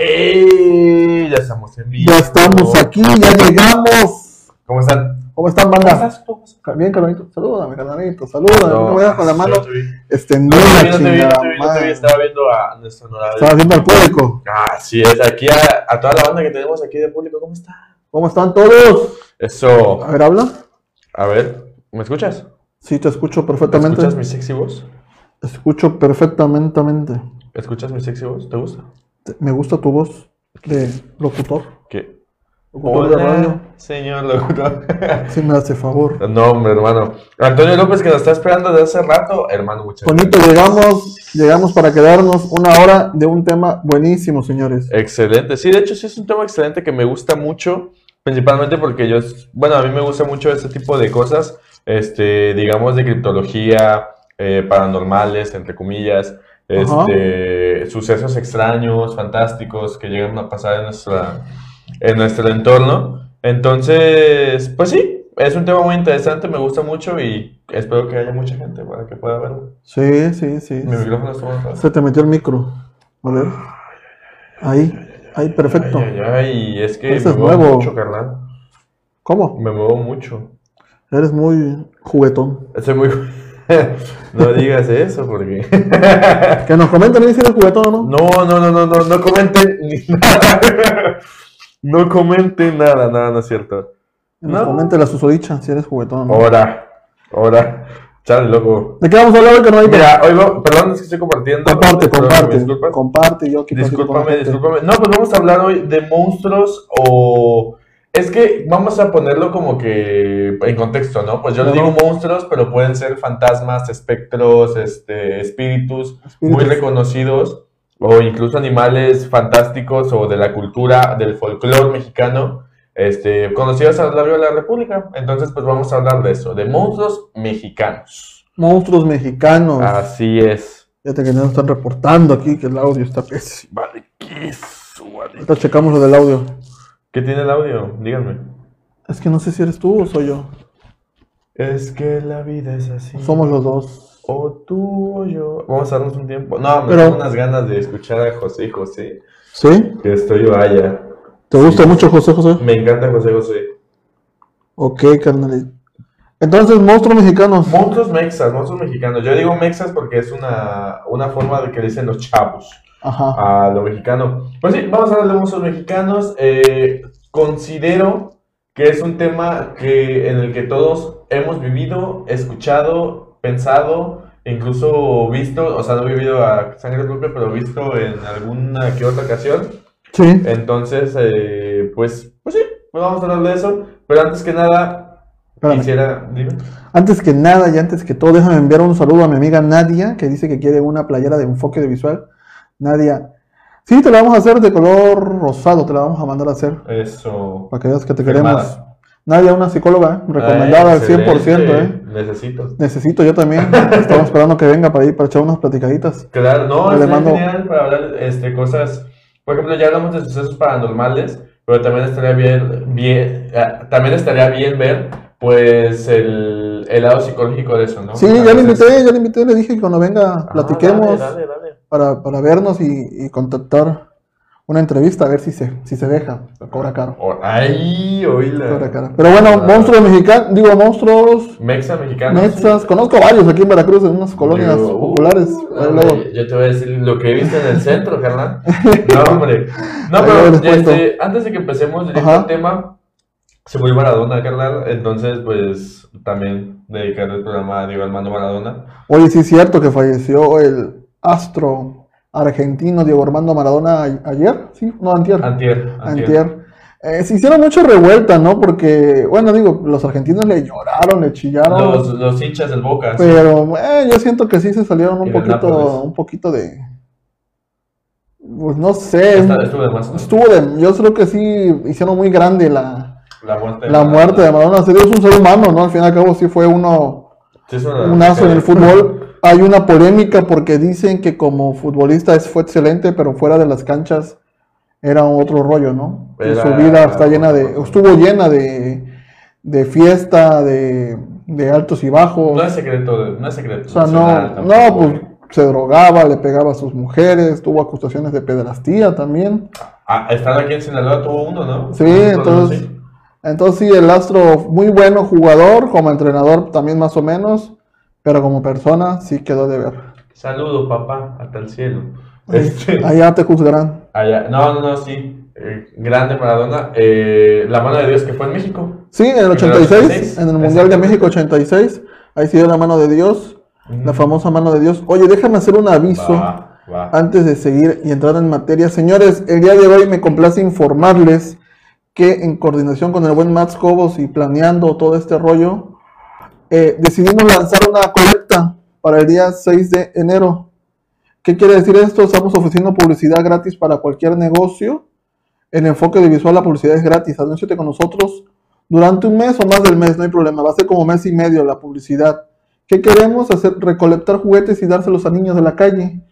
¡Ey! Ya estamos en vivo. Ya estamos aquí, ya llegamos. ¿Cómo están? ¿Cómo están, ¿Cómo banda? estás? ¿Cómo estás? Bien, carnalito. Salúdame, carnalito. Salúdame. No, me veas con la mano No te vi. extendida, No no te vi, no chingada te vi, no te vi. madre. Estaba viendo a nuestro honorable. Estaba viendo al público. Así es, aquí a, a toda la banda que tenemos aquí de público, ¿cómo está? ¿Cómo están todos? Eso. A ver, habla. A ver, ¿me escuchas? Sí, te escucho ¿Me perfectamente. ¿Escuchas mi sexy voz? Escucho perfectamente. ¿Escuchas mi sexy voz? ¿Te gusta? Te- Me gusta tu voz de locutor. ¿Qué? Radio. Hola, señor locutor. Sí, me hace favor. no, hombre, hermano. Antonio López, que nos está esperando desde hace rato. Hermano, muchas Bonito, llegamos, llegamos para quedarnos una hora de un tema buenísimo, señores. Excelente. Sí, de hecho, sí es un tema excelente que me gusta mucho, principalmente porque yo, bueno, a mí me gusta mucho este tipo de cosas, este, digamos, de criptología, eh, paranormales, entre comillas, este, sucesos extraños, fantásticos que llegan a pasar en nuestra, en nuestro entorno. Entonces, pues sí, es un tema muy interesante, me gusta mucho y espero que haya mucha gente para que pueda verlo. Sí, sí, sí. Mi micrófono está muy Se te metió el micro. A ver. Ahí, ahí, perfecto. Ay, ay, ay, es que me es muevo nuevo. mucho, carnal. ¿Cómo? Me muevo mucho. Eres muy juguetón. Soy muy... no digas eso porque... Que nos comenten si eres juguetón o no. no, no, no, no, no, no comenten ni nada. No comenten nada, nada, no es cierto. No. comenten la susodicha si eres juguetón. Ahora, ahora. Chale, loco. ¿De qué vamos a hablar hoy, carnalito? Mira, oigo, perdón, es que estoy compartiendo. Comparte, comparte. Comparte yo aquí. Discúlpame, discúlpame. No, pues vamos a hablar hoy de monstruos o... Es que vamos a ponerlo como que en contexto, ¿no? Pues yo le digo monstruos, pero pueden ser fantasmas, espectros, este, espíritus muy reconocidos o incluso animales fantásticos o de la cultura, del folclore mexicano, este, conocidos a lo largo de la República. Entonces, pues vamos a hablar de eso, de monstruos mexicanos. Monstruos mexicanos. Así es. Fíjate que nos están reportando aquí que el audio está pésimo. Vale, ¿qué es? Vale. Ahorita checamos lo del audio. ¿Qué tiene el audio? Díganme. Es que no sé si eres tú o soy yo. Es que la vida es así. Somos los dos. O tú o yo. Vamos a darnos un tiempo. No, me Pero- tengo unas ganas de escuchar a José José. ¿Sí? Que estoy vaya. ¿Te gusta mucho José José? Me encanta José José. Ok, carnal. Entonces, monstruos mexicanos. Monstruos mexas, monstruos mexicanos. Yo digo mexas porque es una, una forma de que dicen los chavos Ajá. a lo mexicano. Pues sí, vamos a hablar de monstruos mexicanos. Eh, considero que es un tema que, en el que todos hemos vivido, escuchado, pensado, incluso visto, o sea, no he vivido a sangre propia, pero visto en alguna que otra ocasión. Sí. Entonces, eh, pues, pues sí, pues vamos a hablar de eso. Pero antes que nada, Espérame. quisiera, dime. Antes que nada y antes que todo, déjame enviar un saludo a mi amiga Nadia, que dice que quiere una playera de enfoque de visual. Nadia, sí, te la vamos a hacer de color rosado, te la vamos a mandar a hacer, Eso. para que veas que te Firmada. queremos. Nadia, una psicóloga, ¿eh? recomendada al 100%, ¿eh? Necesito. Necesito yo también, estamos esperando que venga para ir para echar unas platicaditas. Claro, no, Le es mando- genial para hablar este, cosas. Por ejemplo, ya hablamos de sucesos paranormales, pero también estaría bien, bien, ah, también estaría bien ver, pues, el, el lado psicológico de eso, ¿no? Sí, ya le invité, ya le invité, le dije que cuando venga Ah, platiquemos dale, dale, dale. Para, para vernos y, y contactar una entrevista, a ver si se, si se deja, cobra caro. O- Ay, oíla. Cobra caro. Pero bueno, Ah, monstruos mexicanos, digo monstruos, Mexa mexicano. mexas, conozco varios aquí en Veracruz, en unas colonias Digo, uh, populares. Hombre, Yo te voy a decir lo que he visto en el centro, carnal. No, hombre. No, pero este, antes de que empecemos al tema, se murió Maradona, carnal. Entonces, pues, también dedicarle el programa a Diego Armando Maradona. Oye, sí es cierto que falleció el astro argentino Diego Armando Maradona ayer, ¿sí? No, antier. Antier. Antier. Antier. Eh, se hicieron mucha revuelta, ¿no? Porque, bueno, digo, los argentinos le lloraron, le chillaron. Los, los hinchas del Boca. sí. Pero eh, yo siento que sí se salieron un poquito, un poquito de, pues no sé, Está- estuvo de más, ¿no? estuvo de, yo creo que sí hicieron muy grande la, La muerte. la muerte de Maradona. Se dio es un ser humano, ¿no? Al fin y al cabo sí fue uno, Sí, una- un aso en el fútbol. Hay una polémica porque dicen que como futbolista fue excelente, pero fuera de las canchas era otro rollo, ¿no? Era- su vida está llena de, estuvo llena de, de fiesta, de, de altos y bajos. No es secreto, no es secreto. O sea, no, no, pues se drogaba, le pegaba a sus mujeres, tuvo acusaciones de pedrastía también. Ah, estando aquí en Sinaloa tuvo uno, ¿no? Sí, entonces, entonces sí, el astro muy bueno jugador, como entrenador también más o menos, pero como persona sí quedó de ver. Saludo, papá, hasta el cielo. Este, Allá te juzgarán. allá- no, no, no, sí. eh, grande Maradona. Eh, la mano de Dios que fue en México. Sí, en el el 86, 86, en el Mundial de. México 86, ahí se dio la mano de Dios, la famosa mano de Dios. Oye, déjame hacer un aviso. Va. Antes de seguir y entrar en materia, señores, el día de hoy me complace informarles que en coordinación con el buen Max Cobos y planeando todo este rollo, eh, decidimos lanzar una colecta para el día 6 de enero. ¿Qué quiere decir esto? Estamos ofreciendo publicidad gratis para cualquier negocio. En enfoque de visual la publicidad es gratis. Anúnciate con nosotros durante un mes o más del mes, no hay problema. Va a ser como mes y medio la publicidad. ¿Qué queremos? Hacer recolectar juguetes y dárselos a niños de la calle.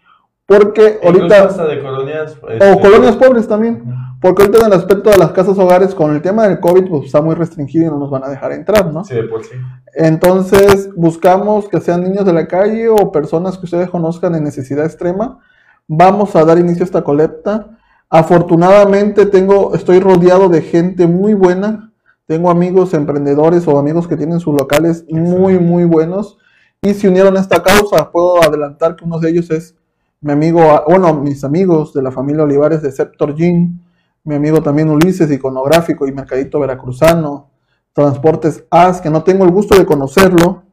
Porque ahorita hasta de colonias. o este, colonias pobres también. Porque ahorita en el aspecto de las casas hogares, con el tema del COVID, pues está muy restringido y no nos van a dejar entrar, ¿no? Sí, de por sí. Entonces, buscamos que sean niños de la calle o personas que ustedes conozcan en necesidad extrema. Vamos a dar inicio a esta colecta. Afortunadamente, tengo, estoy rodeado de gente muy buena. Tengo amigos emprendedores o amigos que tienen sus locales muy, muy buenos y se unieron a esta causa. Puedo adelantar que uno de ellos es mi amigo, bueno, mis amigos de la familia Olivares de Sceptor Gym, mi amigo también Ulises, iconográfico y mercadito veracruzano, Transportes AS, que no tengo el gusto de conocerlo.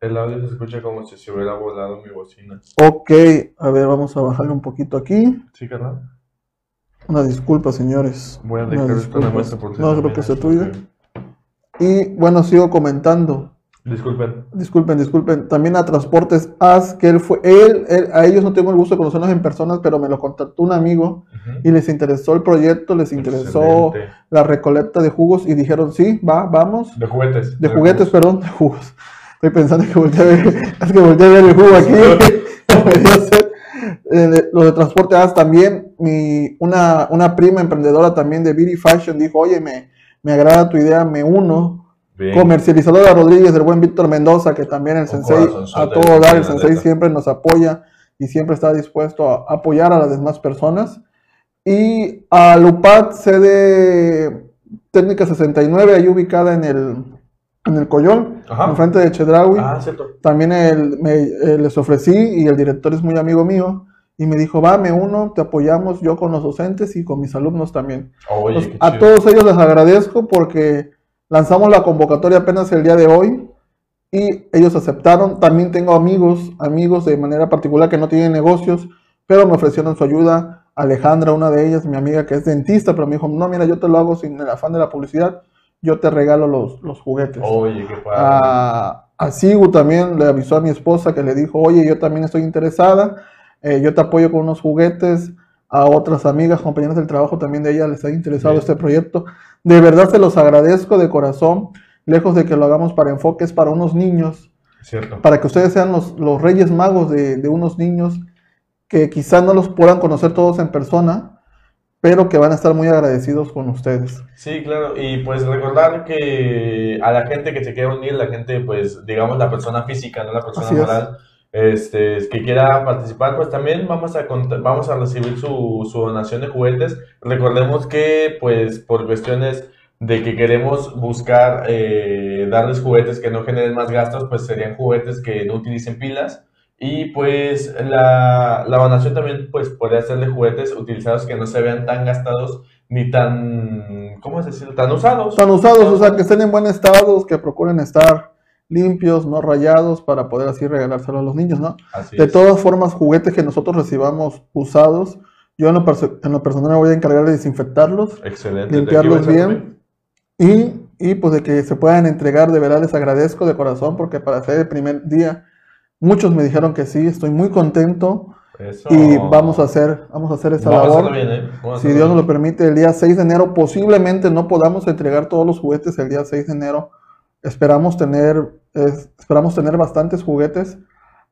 El audio se escucha como si se hubiera volado mi bocina. Ok, a ver, vamos a bajarle un poquito aquí. Sí, carnal. Una disculpa, señores. Voy a dejar mesa por No, creo que sea tuya. Y bueno, sigo comentando. Disculpen. Disculpen, disculpen. También a Transportes AS, que él fue, él, él- a ellos no tengo el gusto de conocerlos en personas, pero me lo contactó un amigo y les interesó el proyecto, les interesó Excelente. la recolecta de jugos y dijeron, sí, va, vamos. De juguetes. De juguetes, perdón, de jugos. Estoy pensando que volteé a ver, es que volteé a ver el jugo aquí. Eh, de- lo de transporte AS también, mi, una, una prima emprendedora también de Beauty Fashion dijo, oye, me, me agrada tu idea, me uno. Bien. Comercializadora Rodríguez, el buen Víctor Mendoza, que también el Un sensei a todo dar, el sensei neta. siempre nos apoya y siempre está dispuesto a apoyar a las demás personas. Y a Lupat, sede técnica 69, ahí ubicada en el, en el Coyol, Ajá. enfrente de Chedraui. Ah. También el- me- eh, les ofrecí y el director es muy amigo mío. Y me dijo, va, me uno, te apoyamos yo con los docentes y con mis alumnos también. Oye, qué a todos ellos les agradezco porque lanzamos la convocatoria apenas el día de hoy y ellos aceptaron. También tengo amigos, amigos de manera particular que no tienen negocios, pero me ofrecieron su ayuda. Alejandra, una de ellas, mi amiga que es dentista, pero me dijo, no, mira, yo te lo hago sin el afán de la publicidad, yo te regalo los, los juguetes. Oye, qué padre. A, a Sigu también le avisó a mi esposa que le dijo, oye, yo también estoy interesada, eh, yo te apoyo con unos juguetes. A otras amigas, compañeras del trabajo también de ella les ha interesado Bien. este proyecto. De verdad se los agradezco de corazón, lejos de que lo hagamos para enfoques para unos niños, Cierto. para que ustedes sean los, los reyes magos de, de unos niños que quizá no los puedan conocer todos en persona, pero que van a estar muy agradecidos con ustedes. Sí, claro, y pues recordar que a la gente que se quiera unir, la gente, pues, digamos, la persona física, no la persona Así es. Este, que quiera participar, pues también vamos a, vamos a recibir su, su donación de juguetes. Recordemos que, pues, por cuestiones de que queremos buscar eh, darles juguetes que no generen más gastos, pues serían juguetes que no utilicen pilas. Y pues la, la donación también pues podría ser de juguetes utilizados que no se vean tan gastados ni tan, ¿cómo es decirlo? Tan usados. Están usados, o sea, que estén en buen estado, que procuren estar limpios, no rayados, para poder así regalárselo a los niños, ¿no? Así De es. todas formas, juguetes que nosotros recibamos usados, yo en lo, en lo personal me voy a encargar de desinfectarlos, Excelente. limpiarlos ¿De qué vas a bien y, y pues de que se puedan entregar, de verdad les agradezco de corazón, porque para ser el primer día, muchos me dijeron que sí, estoy muy contento? Eso. y vamos a hacer, vamos a hacer esa Vamos labor. bien, ¿eh? Si Dios nos lo permite, el día 6 de enero posiblemente no podamos entregar todos los juguetes el día 6 de enero. Esperamos tener, es- esperamos tener bastantes juguetes,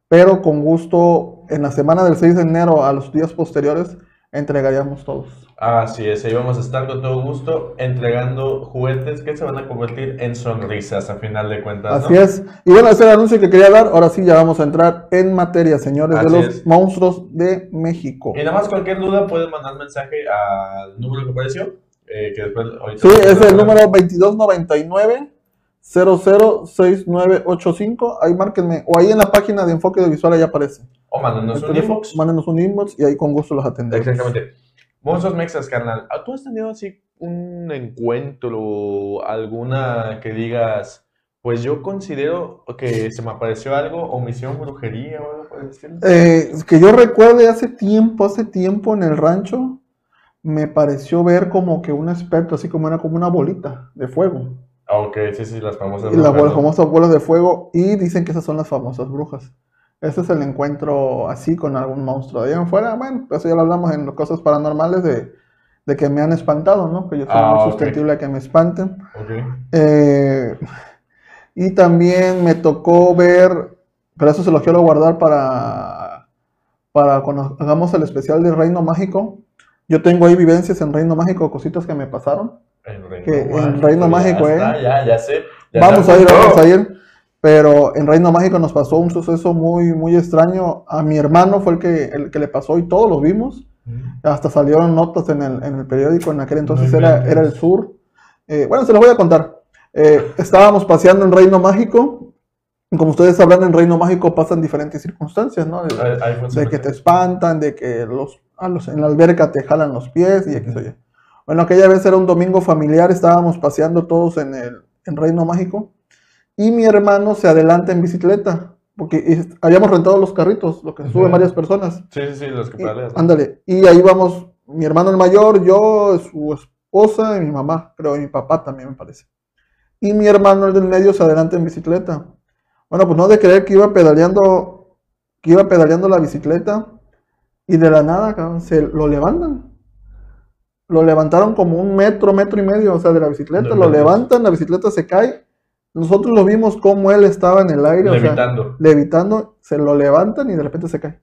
pero con gusto en la semana del 6 de enero a los días posteriores entregaríamos todos. Así es, ahí vamos a estar con todo gusto entregando juguetes que se van a convertir en sonrisas a final de cuentas. ¿no? Así es. Y bueno, ese era el anuncio que quería dar. Ahora sí, ya vamos a entrar en materia, señores, de Así los es. monstruos de México. Y nada más cualquier duda pueden mandar mensaje al número que apareció. eh, que después Sí, es el número 2299 006985. Ahí márquenme. O ahí en la página de enfoque de visual ahí aparece. mándanos El un inbox. Mándenos un inbox y ahí con gusto los atendemos. Exactamente. Monstruos Mexas, carnal. ¿Ah, ¿Tú has tenido así un encuentro, alguna que digas, pues yo considero que se me apareció algo, omisión, brujería o algo por el estilo? Eh, que yo recuerde hace tiempo, hace tiempo en el rancho, me pareció ver como que un espectro, así como era como una bolita de fuego. Ah, ok, sí, sí, las famosas. Y las brujas, ¿no? famosas bolas de fuego. Y dicen que esas son las famosas brujas. Ese es el encuentro así con algún monstruo. De ahí en fuera, bueno, eso ya lo hablamos en las cosas paranormales de, de que me han espantado, ¿no? Que yo soy Ah, muy ok. susceptible a que me espanten. Ok. Eh, y también me tocó ver, pero eso se lo quiero guardar para, para cuando hagamos el especial de Reino Mágico. Yo tengo ahí vivencias en Reino Mágico, cositas que me pasaron. En Reino Que en Mágico, Reino ¿eh? Ya, ya sé. ya Vamos a ir, vamos a ir. Pero en Reino Mágico nos pasó un suceso muy, muy extraño. A mi hermano fue el que, el que le pasó y todos lo vimos. Hasta salieron notas en el, en el periódico. En aquel entonces No era, era el sur. Eh, bueno, se los voy a contar. Eh, estábamos paseando en Reino Mágico. Como ustedes sabrán, en Reino Mágico pasan diferentes circunstancias, ¿no? De, que te espantan, de que los, a los- en la alberca te jalan los pies y aquí soy. Bueno, aquella vez era un domingo familiar, estábamos paseando todos en el en Reino Mágico y mi hermano se adelanta en bicicleta porque habíamos rentado los carritos, lo que suben varias personas. Sí, sí, sí, los que ándale, y ahí vamos mi hermano el mayor, yo, su esposa y mi mamá, creo, y mi papá también me parece. Y mi hermano el del medio se adelanta en bicicleta. Bueno, pues no de creer que iba pedaleando, que iba pedaleando la bicicleta y de la nada, cabrón, se lo levantan. Lo levantaron como un metro, metro y medio, o sea, de la bicicleta, No lo levantan, la bicicleta se cae. Nosotros lo vimos como él estaba en el aire, o sea, Levitando. levitando, se lo levantan y de repente se cae.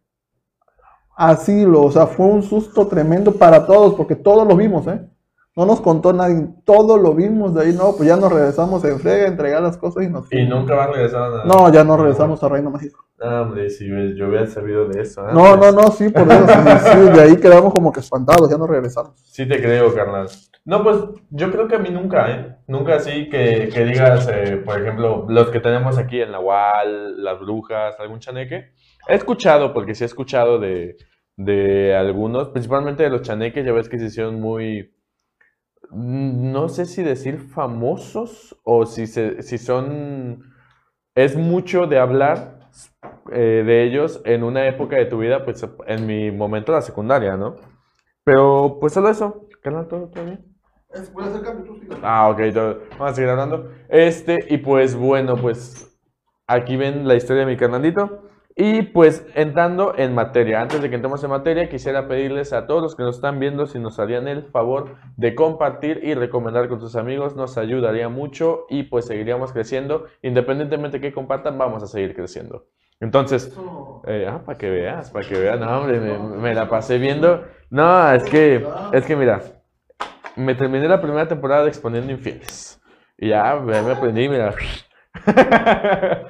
Así lo, o sea, fue un susto tremendo para todos, porque todos lo vimos, ¿eh? No nos contó nadie, todos lo vimos de ahí, no, pues ya nos regresamos en frega, entregar las cosas y nos Y nunca vas a regresar a. No, ya no regresamos a Reino Mágico. No, hombre, si yo, yo hubiera sabido de eso. No, antes. no, no, sí, por eso, sí, sí, de ahí quedamos como que espantados, ya no regresamos. Sí te creo, carnal. No, pues yo creo que a mí nunca, ¿eh? Nunca así que, que digas, eh, por ejemplo, los que tenemos aquí en la UAL, las brujas, algún chaneque. He escuchado, porque sí he escuchado de, de algunos, principalmente de los chaneques, ya ves que se hicieron muy, no sé si decir famosos o si, se, si son, es mucho de hablar eh, de ellos en una época de tu vida, pues en mi momento la secundaria, ¿no? Pero pues solo eso, carnal, todo, todo bien. Ah, ok, todo- vamos a seguir hablando. Este, y pues bueno, pues aquí ven la historia de mi canalito. Y pues entrando en materia, antes de que entremos en materia, quisiera pedirles a todos los que nos están viendo si nos harían el favor de compartir y recomendar con sus amigos, nos ayudaría mucho y pues seguiríamos creciendo. Independientemente de que compartan, vamos a seguir creciendo. Entonces, eh, ah, para que veas, para que veas, no, hombre, me, me la pasé viendo. No, es que, es que mira, me terminé la primera temporada de Exponiendo Infieles. Y ya me, me aprendí, mira.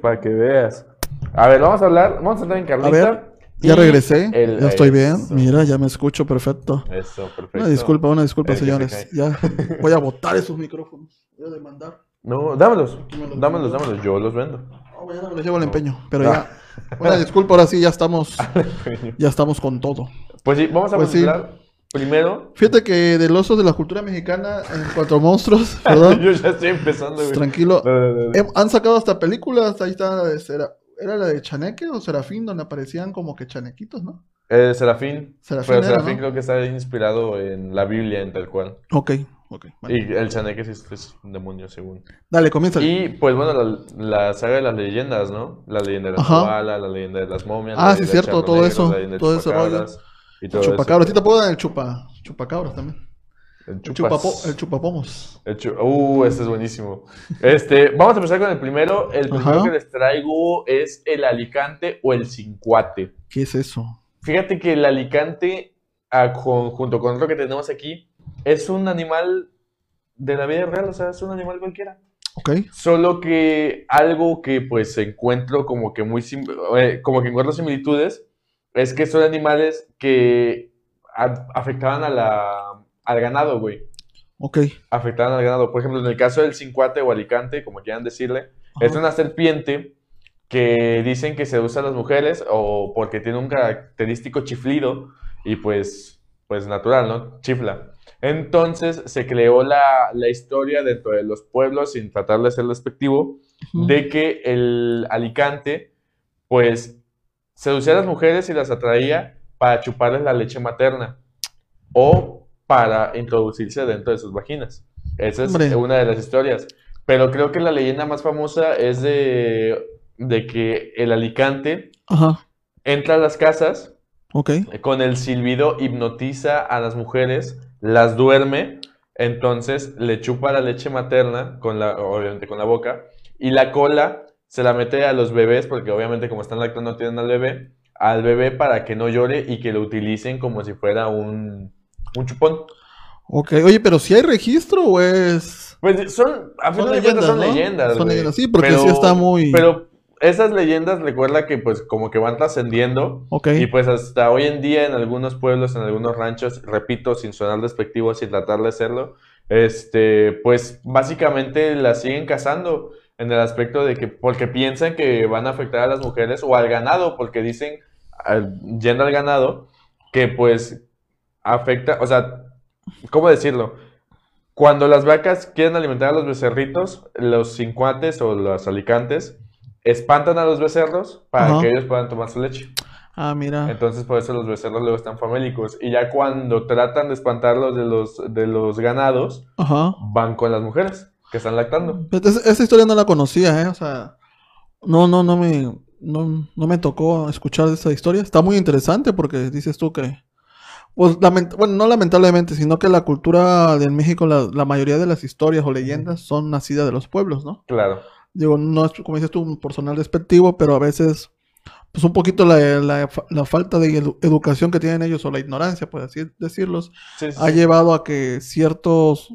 para que veas. A ver, vamos a hablar, vamos a entrar en Carlita. A ver, Ya regresé, el- ya estoy bien. eso, Mira, ya me escucho perfecto. Eso, perfecto. Una disculpa, una disculpa, El que se señores. Ya voy a botar esos micrófonos. Voy a demandar. No, dámelos, me los dámelos, dámelos, yo los vendo. No, mañana me les llevo el empeño. Pero ya. Una disculpa, ahora sí, ya estamos. Ya estamos con todo. Pues sí, vamos a Pues sí. hablar primero. Fíjate que del oso de la cultura mexicana en cuanto a monstruos, ¿verdad? yo ya estoy empezando, güey. Tranquilo. No, no, no, no. Han sacado hasta películas. Ahí está la de Sera- ¿Era la de Chaneque o Serafín? Donde aparecían como que chanequitos, ¿no? Eh, Serafín. Serafín Pero era, Serafín ¿no? creo que está inspirado en la Biblia en tal cual. Ok, ok. vale. Y el chaneque sí es, es un demonio, según. Dale, comienza. Y pues bueno, la, la saga de las leyendas, ¿no? La leyenda de la. Koala, la leyenda de las momias. Ah, la sí, cierto, todo negro, eso, la todo ese rollo. y todo Chupacabras. eso. A ti te puedo dar el chupa, chupacabras también. El chupas. el chupapomos. El chu- Uh, este es buenísimo. Este, vamos a empezar con el primero. El primero Ajá. que les traigo es el alicante o el cincuate. ¿Qué es eso? Fíjate que el alicante a- con- junto con otro que tenemos aquí, es un animal de la vida real, o sea, es un animal cualquiera. Ok. Solo que algo que pues encuentro como que muy eh, como que encuentro similitudes es que son animales que afectaban a la, al ganado, güey. Ok. Afectaban al ganado. Por ejemplo, en el caso del cincuate o alicante, como quieran decirle, es una serpiente que dicen que seduce a las mujeres o porque tiene un característico chiflido y pues, pues natural, ¿no? Chifla. Entonces se creó la, la historia dentro de los pueblos, sin tratar de ser despectivo, de que el alicante, pues, seducía a las mujeres y las atraía para chuparles la leche materna o para introducirse dentro de sus vaginas. Esa es Hombre. una de las historias. Pero creo que la leyenda más famosa es de, de que el alicante Ajá. entra a las casas Ok. con el silbido hipnotiza a las mujeres, las duerme, entonces le chupa la leche materna, con la, obviamente con la boca, y la cola se la mete a los bebés, porque obviamente como están lactando tienen al bebé, al bebé para que no llore y que lo utilicen como si fuera un, un chupón. Ok. Oye, pero si hay registro o es. Pues son, a Son fin de cuentas son ¿no? leyendas, Son leyendas, sí, porque Pero- sí está muy. Pero esas leyendas recuerda que pues como que van trascendiendo Ok. Y pues hasta hoy en día en algunos pueblos, en algunos ranchos, repito, sin sonar despectivo, sin tratar de serlo, este, pues básicamente las siguen cazando en el aspecto de que, porque piensan que van a afectar a las mujeres o al ganado, porque dicen, al- yendo al ganado, que pues afecta, o sea, ¿cómo decirlo? Cuando las vacas quieren alimentar a los becerritos, los cincuates o los alicantes espantan a los becerros para Ajá. que ellos puedan tomar su leche. Ah, mira. Entonces por eso los becerros luego están famélicos. Y ya cuando tratan de espantarlos de los, de los ganados, Ajá. van con las mujeres que están lactando. Esa- Esa historia no la conocía, ¿eh? O sea, no, no, no me, no, no me tocó escuchar esa historia. Está muy interesante porque dices tú que, pues, bueno, no lamentablemente, sino que la cultura de México, la, la mayoría de las historias o leyendas son nacidas de los pueblos, ¿no? Claro. Digo, no es, como dices tú, un personal despectivo, pero a veces, pues, un poquito la, la fa- la falta de edu- educación que tienen ellos o la ignorancia, por así decirlos, Sí, sí, ha sí. llevado a que ciertos,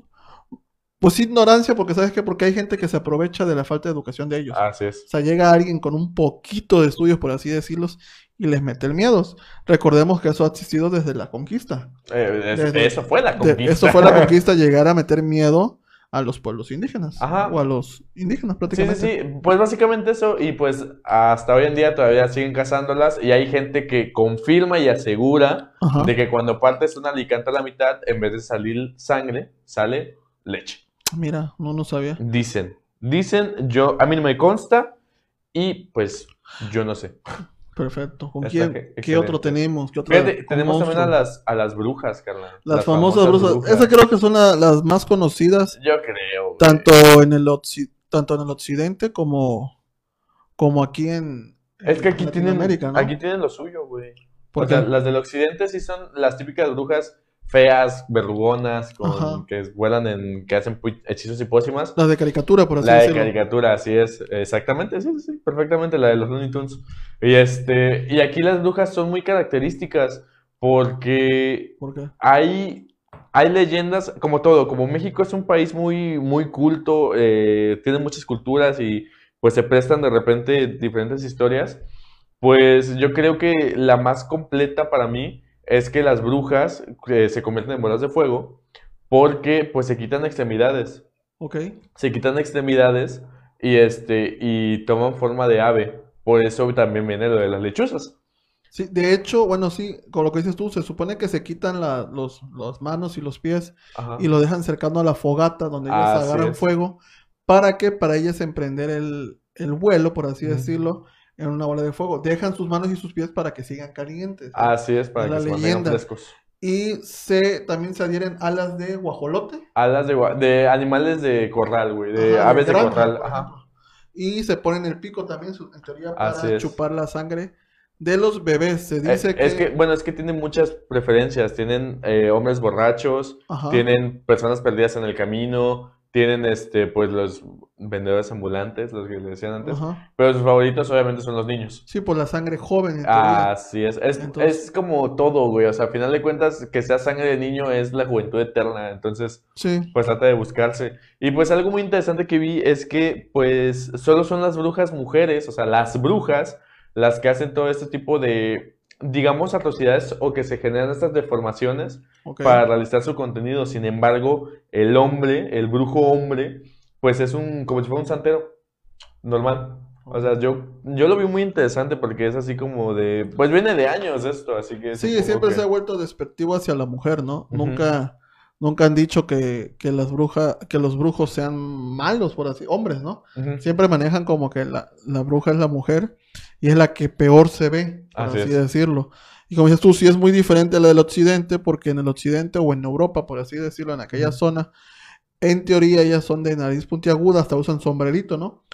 pues ignorancia, porque sabes que porque hay gente que se aprovecha de la falta de educación de ellos. Así es. O sea, llega alguien con un poquito de estudios, por así decirlos, y les mete el miedo. Recordemos que eso ha existido desde la conquista. Eh, es- Desde- eso fue la De- conquista. eso fue la conquista, llegar a meter miedo a los pueblos indígenas. Ajá. O a los indígenas Sí, sí, prácticamente. sí. Pues básicamente eso. Y pues hasta hoy en día todavía siguen cazándolas. Y hay gente que confirma y asegura Ajá. de que cuando partes un alicante a la mitad, en vez de salir sangre, sale leche. Mira, no, no sabía. Dicen. Dicen, yo, a mí no me consta. Y pues yo no sé. Perfecto. ¿Con quién? que- ¿Qué otro tenemos? ¿Qué otro Fíjate, tenemos también a las, a las brujas, carnal. Las, famosas, brusas. Esas creo que son la- las más conocidas, Yo creo. güey. tanto en el tanto en el occidente como, como aquí en, Es que aquí tienen, ¿no? aquí tienen lo suyo, güey. Las del occidente sí son las típicas brujas feas, verrugonas, con- que vuelan en, que hacen hechizos y pócimas. Las de caricatura, por así La de decirlo. caricatura, así es, exactamente, sí, sí, sí, perfectamente, la de los Looney Tunes. Y este, y aquí las brujas son muy características porque ¿Por qué? hay, hay leyendas, como todo, como México es un país muy, muy culto, eh, tiene muchas culturas y pues se prestan de repente diferentes historias, pues yo creo que la más completa para mí es que las brujas eh, se convierten en bolas de fuego porque pues se quitan extremidades, Ok. se quitan extremidades y este y toman forma de ave, por eso también viene lo de las lechuzas. Sí, de hecho, bueno, sí, con lo que dices tú, se supone que se quitan la- los, las manos y los pies Ajá. y lo dejan cercano a la fogata donde ellas agarran fuego. ¿Para que Para ellas emprender el, el vuelo, por así decirlo, en una bola de fuego. Dejan sus manos y sus pies para que sigan calientes. Así es, para Es que se mantengan frescos. Y se, también se adhieren alas de guajolote. Alas de, de animales de corral, güey, de Ajá, aves de granja, corral. Ajá. Y se ponen el pico también, en teoría, para chupar la sangre de los bebés. Se Eh, dice es que... que, bueno, es que tienen muchas preferencias. Tienen eh, hombres borrachos, Ajá. tienen personas perdidas en el camino, tienen este, pues los vendedores ambulantes, los que le decían antes, Ajá. pero sus favoritos obviamente son los niños. Sí, por la sangre joven. en teoría. Así es, es, Entonces- es como todo, güey, o sea, a final de cuentas, que sea sangre de niño es la juventud eterna, entonces, Sí. pues trata de buscarse. Y pues algo muy interesante que vi es que, pues, solo son las brujas mujeres, o sea, las brujas, las que hacen todo este tipo de, digamos, atrocidades o que se generan estas deformaciones para realizar su contenido. Sin embargo, el hombre, el brujo hombre, pues es un, como si fuera un santero, normal. O sea, yo, yo lo vi muy interesante porque es así como de, pues viene de años esto, así que Sí, siempre que- se ha vuelto despectivo hacia la mujer, ¿no? Nunca, nunca han dicho que, que las brujas, que los brujos sean malos, por así, hombres, ¿no? Siempre manejan como que la, la bruja es la mujer y es la que peor se ve, por Así decirlo. Y como dices tú, sí es muy diferente a la del occidente, porque en el occidente o en Europa, por así decirlo, en aquella zona, en teoría ellas son de nariz puntiaguda, hasta usan sombrerito, ¿no?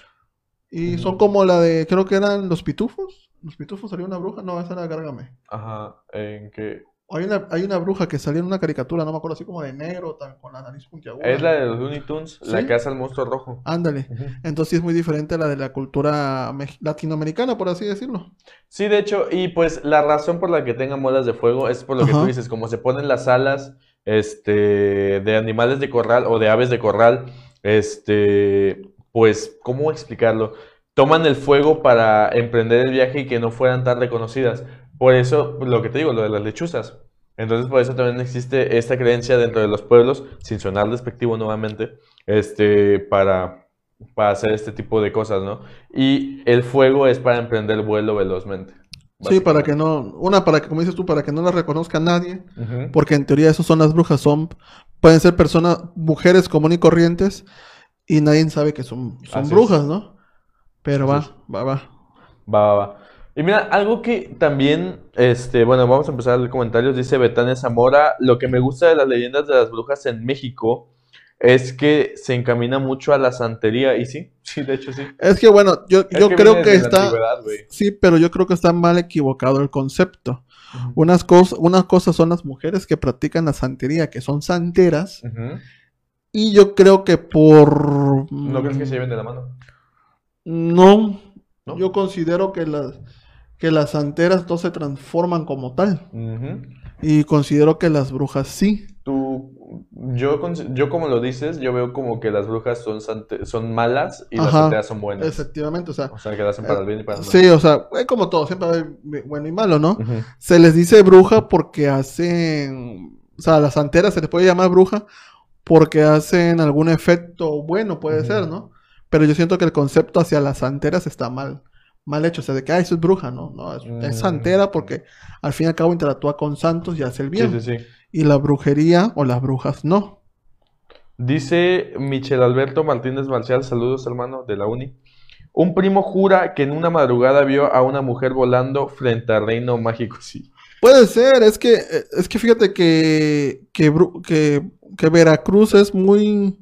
Y son como la de, creo que eran los pitufos. ¿Los pitufos salió una bruja? No, esa era Gárgame. Ajá, en que... Hay una, hay una bruja que salió en una caricatura, no me acuerdo, así como de negro, tan- con la nariz puntiaguda. Es la de los Looney Tunes, la que hace al monstruo rojo. Ándale. Entonces sí es muy diferente a la de la cultura latinoamericana, por así decirlo. Sí, de hecho, y pues la razón por la que tengan bolas de fuego es por lo que Ajá. tú dices, como se ponen las alas este, de animales de corral o de aves de corral, este, pues, ¿cómo explicarlo? Toman el fuego para emprender el viaje y que no fueran tan reconocidas. Por eso, lo que te digo, lo de las lechuzas. Entonces, por eso también existe esta creencia dentro de los pueblos, sin sonar despectivo nuevamente, este, para, para hacer este tipo de cosas, ¿no? Y el fuego es para emprender vuelo velozmente. Sí, para que no, una para que, como dices tú, para que no la reconozca nadie, porque en teoría esos son las brujas, son, pueden ser personas, mujeres comunes y corrientes, y nadie sabe que son, son Así brujas, es. ¿no? Pero va, va, va. Va, va, va. Y mira, algo que también, este, bueno, vamos a empezar a leer comentarios. Dice Betania Zamora, lo que me gusta de las leyendas de las brujas en México es que se encamina mucho a la santería. Y sí, sí, de hecho sí. Es que bueno, yo, Es yo creo que está, sí, pero yo creo que está mal equivocado el concepto. Ujú. Unas cosas, unas cosas son las mujeres que practican la santería, que son santeras, y yo creo que por... ¿No crees que se lleven de la mano? No, ¿No? yo considero que las, que las santeras no se transforman como tal, y considero que las brujas sí. Tú, yo, yo como lo dices, yo veo como que las brujas son, son malas y las Ajá. santeras son buenas. Efectivamente, o sea, O sea, que las hacen para el bien y para el mal. sí, o sea, es como todo, siempre hay bueno y malo, ¿no? Se les dice bruja porque hacen, o sea, las santeras se les puede llamar bruja porque hacen algún efecto bueno, puede ser, ¿no? Pero yo siento que el concepto hacia las santeras está mal, mal hecho, o sea, de que, ah, eso es bruja, ¿no? No, es, es Mm. santera porque al fin y al cabo interactúa con santos y hace el bien. Sí, sí, sí. Y la brujería o las brujas no. Dice Michel Alberto Martínez Marcial, saludos hermano de la uni. Un primo jura que en una madrugada vio a una mujer volando frente al reino mágico. Sí. Puede ser, es que, es que fíjate que, que, que, que Veracruz es muy,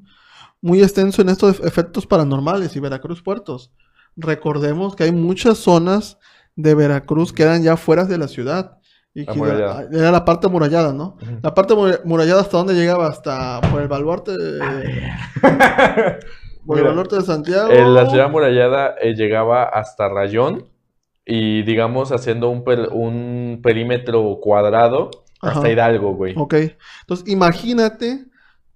muy extenso en estos ef- efectos paranormales y Veracruz puertos. Recordemos que hay muchas zonas de Veracruz que eran ya fuera de la ciudad. Y que era, era la parte amurallada, ¿no? La parte mura- amurallada hasta dónde llegaba, hasta por el baluarte de, por el baluarte de Santiago. En la ciudad amurallada eh, llegaba hasta Rayón y digamos haciendo un, per- un perímetro cuadrado hasta Ajá. Hidalgo, güey. Ok. Entonces, imagínate,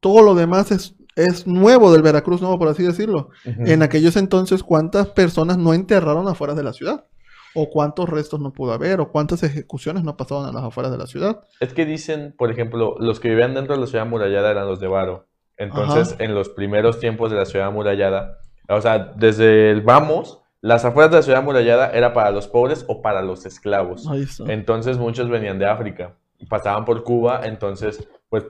todo lo demás es, es nuevo del Veracruz, nuevo por así decirlo. En aquellos entonces, ¿cuántas personas no enterraron afuera de la ciudad? ¿O cuántos restos no pudo haber? ¿O cuántas ejecuciones no pasaban a las afueras de la ciudad? Es que dicen, por ejemplo, los que vivían dentro de la ciudad amurallada eran los de Varo. Entonces, Ajá. en los primeros tiempos de la ciudad amurallada, o sea, desde el vamos, las afueras de la ciudad amurallada era para los pobres o para los esclavos. Ahí está. Entonces, muchos venían de África, pasaban por Cuba, entonces, pues,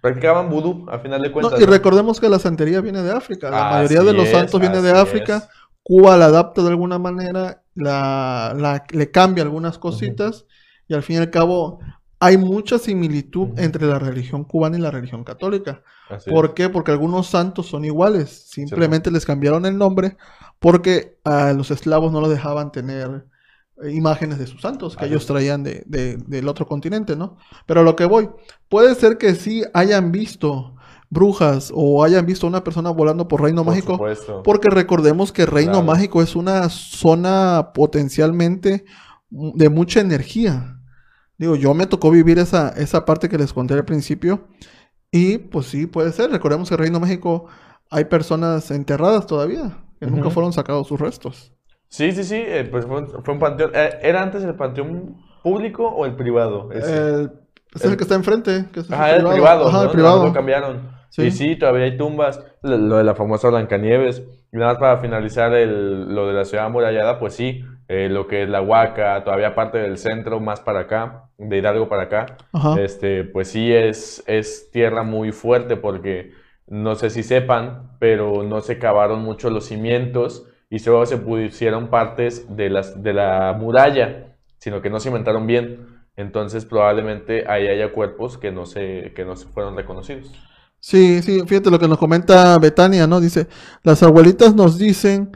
practicaban vudú, a final de No, cuentas. y ¿no? recordemos que la santería viene de África. La mayoría de los es, santos viene de África. es. Cuba la adapta de alguna manera, la, la- le cambia algunas cositas y al fin y al cabo hay mucha similitud entre la religión cubana y la religión católica. Así es. ¿Por qué? Porque algunos santos son iguales, simplemente les cambiaron el nombre porque a los esclavos no los dejaban tener imágenes de sus santos que ellos traían de, de- del otro continente, ¿no? Pero a lo que voy, puede ser que sí hayan visto brujas o hayan visto a una persona volando por Reino Por Mágico. supuesto. Porque recordemos que Reino Claro. Mágico es una zona potencialmente de mucha energía. Digo, yo me tocó vivir esa, esa parte que les conté al principio. Y pues sí, puede ser. Recordemos que en Reino Mágico hay personas enterradas todavía, que nunca fueron sacados sus restos. Sí, sí, sí, eh, pues fue un, fue un panteón. eh, ¿Era antes el panteón público o el privado? Ese. El, ese es el que está enfrente. Que es Ajá, el privado, Ajá, ¿no? el privado. Lo cambiaron. Sí. Y sí, todavía hay tumbas. Lo, lo de la famosa Blancanieves. Y nada más para finalizar el, lo de la ciudad amurallada, pues sí, eh, lo que es la Huaca, todavía parte del centro, más para acá, de Hidalgo para acá. Ajá. Este, pues sí es, es tierra muy fuerte porque no sé si sepan, pero no se cavaron mucho los cimientos y solo se pusieron partes de las, de la muralla, sino que no cimentaron bien. Entonces probablemente ahí haya cuerpos que no se, que no se fueron reconocidos. Sí, sí, fíjate lo que nos comenta Betania, ¿no? Dice, las abuelitas nos dicen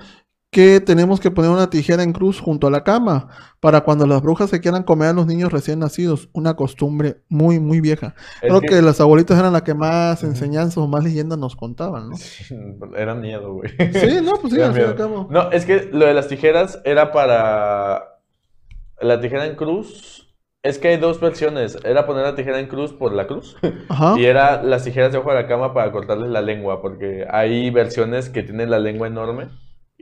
que tenemos que poner una tijera en cruz junto a la cama para cuando las brujas se quieran comer a los niños recién nacidos. Una costumbre muy, muy vieja. Es Creo que- que las abuelitas eran las que más enseñanzas o más leyendas nos contaban, ¿no? Era miedo, güey. Sí, no, pues sí, al fin y al cabo. No, es que lo de las tijeras era para la tijera en cruz. Es que hay dos versiones. Era poner la tijera en cruz por la cruz. Ajá. Y era las tijeras debajo de la cama para cortarles la lengua. Porque hay versiones que tienen la lengua enorme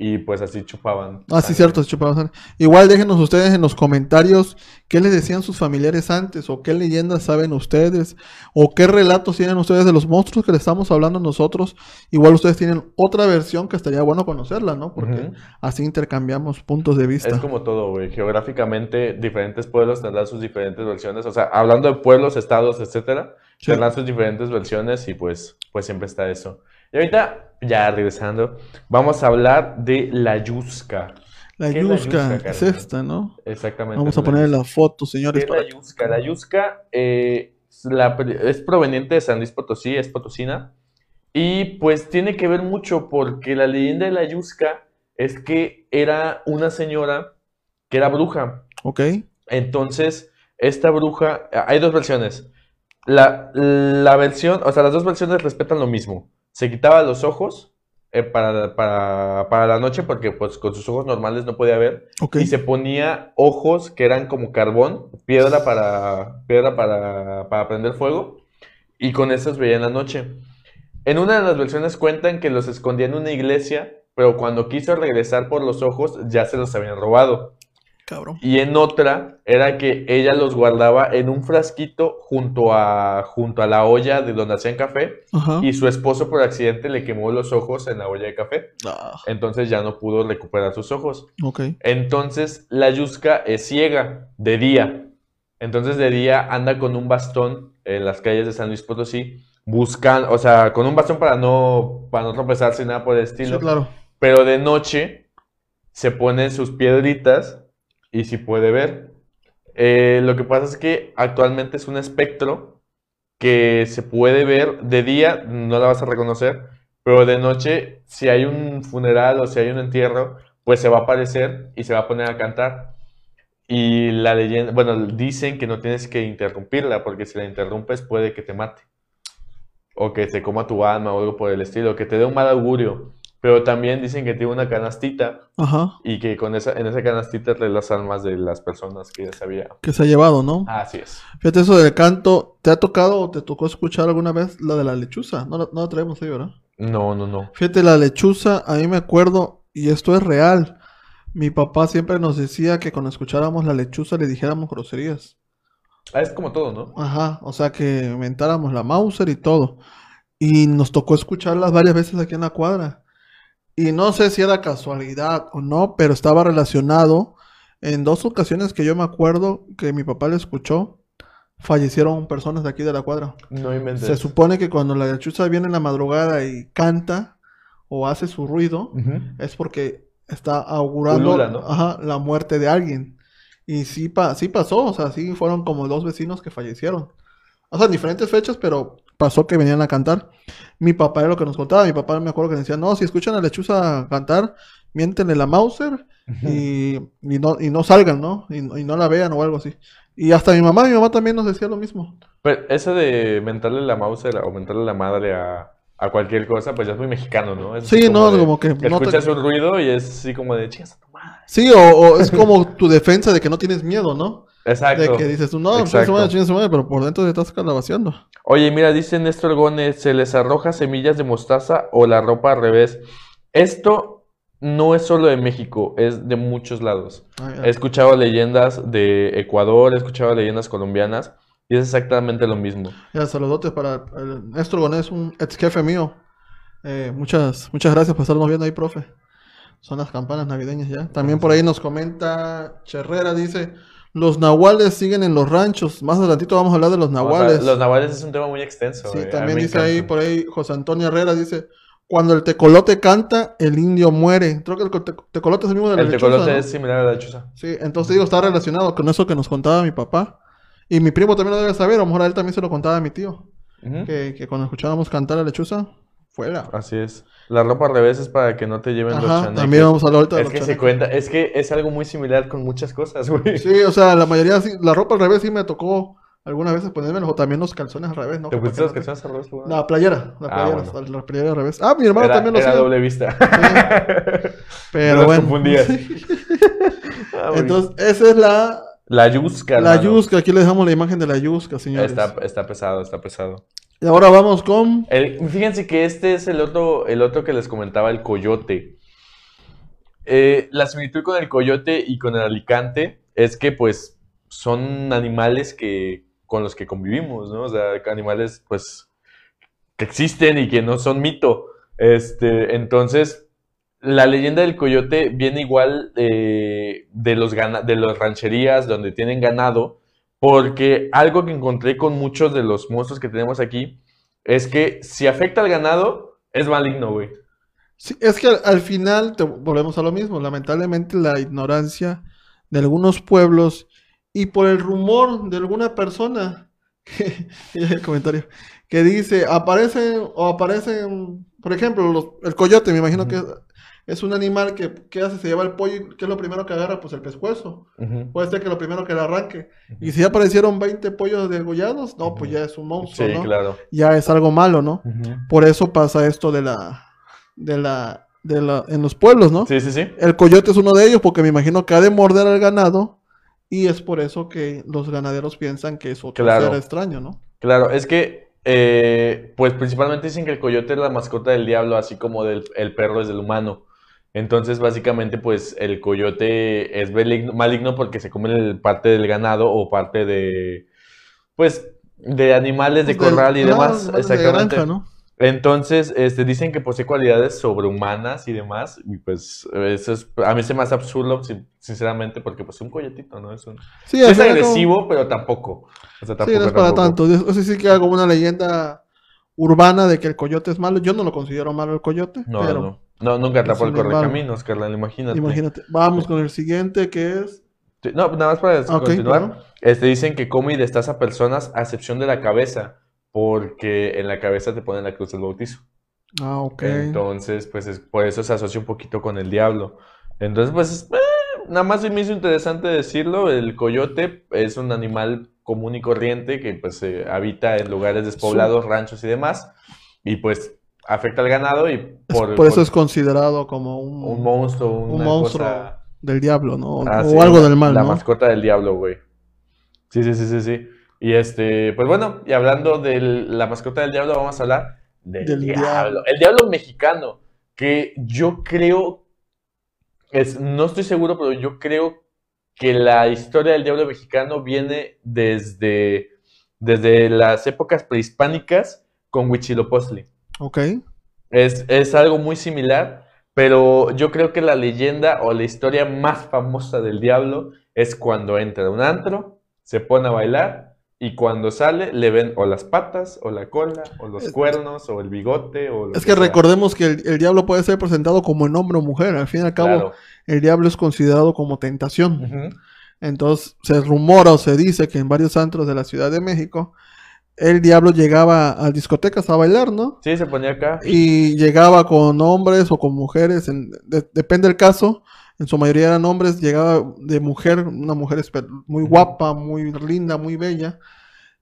y pues así chupaban. Ah, sí, cierto, chupaban sangre. Igual déjenos ustedes en los comentarios qué les decían sus familiares antes, o qué leyendas saben ustedes, o qué relatos tienen ustedes de los monstruos que le estamos hablando nosotros. Igual ustedes tienen otra versión que estaría bueno conocerla, ¿no? Porque así intercambiamos puntos de vista. Es como todo, güey. Geográficamente, diferentes pueblos tendrán sus diferentes versiones. O sea, hablando de pueblos, estados, etcétera, Sí. tendrán sus diferentes versiones y pues, pues siempre está eso. Y ahorita, ya regresando, vamos a hablar de la yusca. La ¿Qué es la yusca, es esta, ¿no? Exactamente. Vamos a poner la foto, ¿Qué señores. es la yusca? La yusca eh, es la pri- es proveniente de San Luis Potosí, es potosina. Y pues tiene que ver mucho porque la leyenda de la yusca es que era una señora que era bruja. Ok, Entonces, esta bruja, hay dos versiones. La, la versión, o sea, las dos versiones respetan lo mismo. Se quitaba los ojos eh, para, para, para la noche porque pues con sus ojos normales no podía ver. Y se ponía ojos que eran como carbón, piedra para, piedra para, para prender fuego. Y con esos veía en la noche. En una de las versiones cuentan que los escondía en una iglesia, pero cuando quiso regresar por los ojos ya se los habían robado. Cabrón. Y en otra era que ella los guardaba en un frasquito junto a, junto a la olla de donde hacían café Ajá. y su esposo por accidente le quemó los ojos en la olla de café. Ah, Entonces ya no pudo recuperar sus ojos. Entonces la Yusca es ciega de día. Entonces de día anda con un bastón en las calles de San Luis Potosí, buscando, o sea, con un bastón para no, para no tropezarse nada por el Sí, estilo. claro. Pero de noche se pone sus piedritas y sí puede ver. Eh, lo que pasa es que actualmente es un espectro que se puede ver de día, no la vas a reconocer, pero de noche, si hay un funeral o si hay un entierro, pues se va a aparecer y se va a poner a cantar. Y la leyenda, bueno, dicen que no tienes que interrumpirla porque si la interrumpes puede que te mate. O que te coma tu alma o algo por el estilo, que te dé un mal augurio. Pero también dicen que tiene una canastita Ajá. y que con esa, en esa canastita trae las almas de las personas que ya sabía. Que se ha llevado, ¿no? Así es. Fíjate eso del canto. ¿Te ha tocado o te tocó escuchar alguna vez la de la lechuza? No, la- no la traemos ahí, ¿verdad? No, no, no. Fíjate, la lechuza, a mí me acuerdo, y esto es real. Mi papá siempre nos decía que cuando escucháramos la lechuza le dijéramos groserías. Ah, es como todo, ¿no? Ajá, o sea que mentáramos la Mauser y todo. Y nos tocó escucharlas varias veces aquí en la cuadra. Y no sé si era casualidad o no, pero estaba relacionado. En dos ocasiones que yo me acuerdo que mi papá le escuchó, fallecieron personas de aquí de la cuadra. No inventes. Se supone que cuando la lechuza viene en la madrugada y canta o hace su ruido, es porque está augurando Ulula, ¿no? ajá, la muerte de alguien. Y sí, pa- sí pasó, o sea, sí fueron como dos vecinos que fallecieron. O sea, en diferentes fechas, pero pasó que venían a cantar. Mi papá era lo que nos contaba. Mi papá me acuerdo que decía, no, si escuchan a Lechuza cantar, miéntenle la Mauser y, y no, y no salgan, ¿no? Y, y no la vean o algo así. Y hasta mi mamá, mi mamá también nos decía lo mismo. Pero eso de mentarle la Mauser o mentarle la madre a, a cualquier cosa, pues ya es muy mexicano, ¿no? Es Sí, no, de- como que no te- escuchas un ruido y es así como de madre. Sí, o, o es como tu defensa de que no tienes miedo, ¿no? Exacto. De que dices no, chinga su madre, chinga su madre, pero por dentro te estás calabaceando. Oye, mira, dice Néstor Gómez, se les arroja semillas de mostaza o la ropa al revés. Esto no es solo de México, es de muchos lados. Ay. He escuchado leyendas de Ecuador, he escuchado leyendas colombianas y es exactamente lo mismo. Ya, saludotes para el Néstor Gonés, un ex jefe mío. Eh, muchas, muchas gracias por estarnos viendo ahí, profe. Son las campanas navideñas ya. También por ahí nos comenta Cherrera, dice, los nahuales siguen en los ranchos. Más adelantito vamos a hablar de los O sea, nahuales. los nahuales es un tema muy extenso. Sí, mí también dice ahí, por ahí, José Antonio Herrera dice, cuando el tecolote canta, el indio muere. Creo que el te- tecolote es el mismo de la El lechuza, tecolote ¿no? es similar a la lechuza. Sí, entonces digo, está relacionado con eso que nos contaba mi papá. Y mi primo también lo debe saber, a lo mejor a él también se lo contaba a mi tío. Que, que cuando escuchábamos cantar a lechuza, fuera. Así es. La ropa al revés es para que no te lleven los chaneques. también vamos a hablar ahorita de Es los que se cuenta, es que es algo muy similar con muchas cosas, güey. Sí, o sea, la mayoría, sí, la ropa al revés sí me tocó algunas veces ponérmelo, o también los calzones al revés, ¿no? ¿Te pusiste los no calzones al revés, La playera, la Ah, playera, bueno. la playera al revés. Ah, mi hermano Era, también lo era hacía. doble vista. Pero Los bueno. confundías. Ah. Entonces, esa es la, la yusca, la hermano. yusca. Aquí le dejamos la imagen de la yusca, señores. Está, está pesado, está pesado. Ahora vamos con... Fíjense que este es el otro, el otro que les comentaba, el coyote. Eh, la similitud con el coyote y con el alicante es que, pues, son animales que, con los que convivimos, ¿no? O sea, animales, pues, que existen y que no son mito. Este, entonces, la leyenda del coyote viene igual eh, de los de las rancherías donde tienen ganado, porque algo que encontré con muchos de los monstruos que tenemos aquí es que si afecta al ganado, es maligno, güey. Sí, es que al, al final te, volvemos a lo mismo. Lamentablemente la ignorancia de algunos pueblos y por el rumor de alguna persona, que, el comentario, que dice, aparecen o aparecen, por ejemplo, los- el coyote, me imagino que es, un animal que, ¿qué hace? Se lleva el pollo y ¿qué es lo primero que agarra? Pues el pescuezo. Puede ser que lo primero que le arranque. Y si ya aparecieron 20 pollos degollados, no, pues ya es un monstruo, Sí, ¿no? claro. Ya es algo malo, ¿no? Por eso pasa esto de la, de la, de la, en los pueblos, ¿no? Sí, sí, sí. El coyote es uno de ellos porque me imagino que ha de morder al ganado y es por eso que los ganaderos piensan que es otro Claro. ser extraño, ¿no? Claro, es que, eh, pues principalmente dicen que el coyote es la mascota del diablo, así como del, el perro es del humano. Entonces, básicamente, pues el coyote es maligno porque se come el- parte del ganado o parte de, pues, de animales de Pues del- corral y demás. de Exactamente. granja, ¿no? Entonces, este, dicen que posee cualidades sobrehumanas y demás, y pues eso es, a mí se me hace absurdo, sin- sinceramente, porque pues es un coyotito, ¿no? Es, un- Sí, sí es agresivo, pero tampoco. O sea, Sí, tampoco, no es para tampoco. tanto. Eso sí que hago una leyenda urbana de que el coyote es malo. Yo no lo considero malo el coyote, No, pero no, no. Nunca atrapó el correcaminos, Carla, imagínate. imagínate. Vamos con el siguiente que es... No, nada más para continuar. claro. Este, dicen que come y destaza personas a excepción de la cabeza, porque en la cabeza te ponen la cruz del bautizo. Ah, ok. Entonces, pues es, por eso se asocia un poquito con el diablo. Entonces, pues, eh, nada más me hizo interesante decirlo. El coyote es un animal común y corriente que pues eh, habita en lugares despoblados, ranchos y demás. Y pues afecta al ganado y Es- por, eso por es considerado como un, un monstruo, un monstruo cosa- del diablo, ¿no? O, Ah, o sí, algo la- del mal, La ¿no? mascota del diablo, güey. Sí, sí, sí, sí, sí. Y este, pues bueno, y hablando de la mascota del diablo, vamos a hablar del, Del diablo. diablo. El diablo mexicano, que yo creo, es, no estoy seguro, pero yo creo que la historia del diablo mexicano viene desde, desde las épocas prehispánicas con Huitzilopochtli. Ok. Es, es algo muy similar, pero yo creo que la leyenda o la historia más famosa del diablo es cuando entra a un antro, se pone a bailar y cuando sale le ven o las patas, o la cola, o los Es- cuernos, o el bigote, o lo Es que recordemos que el, el diablo puede ser presentado como en hombre o mujer. Al fin y al cabo, Claro. el diablo es considerado como tentación. Entonces, se rumora o se dice que en varios antros de la Ciudad de México el diablo llegaba a discotecas a bailar, ¿no? Sí, se ponía acá. Y llegaba con hombres o con mujeres, en- de- depende del caso. En su mayoría eran hombres, llegaba de mujer, una mujer muy guapa, muy linda, muy bella.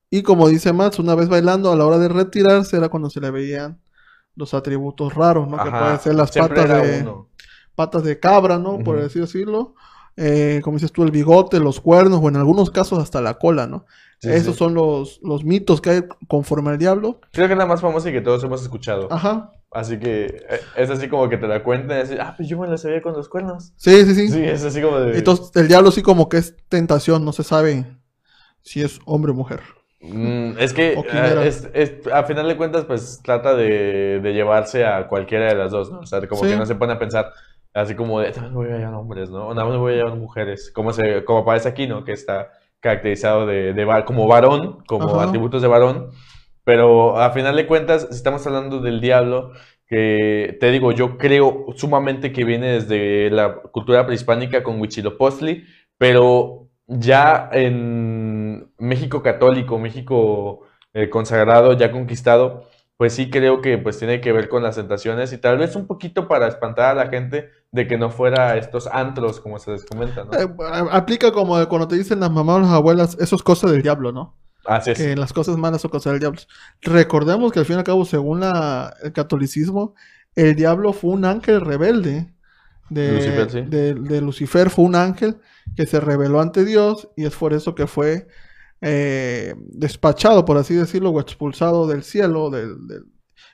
Y como dice Max, una vez bailando, a la hora de retirarse era cuando se le veían los atributos raros, ¿no? Que pueden ser las patas de, uno. patas de cabra, ¿no? Por así decirlo. Eh, como dices tú, el bigote, los cuernos, o en algunos casos hasta la cola, ¿no? Sí, Esos sí. son los, los mitos que hay conforme al diablo. Creo que es la más famosa y que todos hemos escuchado. Ajá. Así que eh, es así como que te la cuentan y así, ah, pues yo me la sabía con los cuernos. Sí, sí, sí. Sí, es así como de... Entonces, el diablo sí como que es tentación, no se sabe si es hombre o mujer. Mm, es que ¿O ah, era? es, es- a final de cuentas, pues trata de, de llevarse a cualquiera de las dos, ¿no? O sea, como Sí. que no se pone a pensar así como de, no voy a llevar hombres, ¿no? No me voy a llevar mujeres, como, se, como aparece aquí, ¿no? Que está caracterizado de, como varón, como Ajá. atributos de varón, pero a final de cuentas, si estamos hablando del diablo, que te digo, yo creo sumamente que viene desde la cultura prehispánica con Huitzilopochtli, pero ya en México católico, México eh, consagrado, ya conquistado, pues sí creo que pues tiene que ver con las tentaciones y tal vez un poquito para espantar a la gente de que no fuera estos antros como se les comenta, ¿no? Eh, aplica como cuando te dicen las mamás o las abuelas, eso es cosa del diablo, ¿no? Así es. Que las cosas malas son cosas del diablo. Recordemos que al fin y al cabo, según la- el catolicismo, el diablo fue un ángel rebelde. De Lucifer, sí. de- de Lucifer fue un ángel que se rebeló ante Dios y es por eso que fue eh, despachado, por así decirlo, o expulsado del cielo del- del-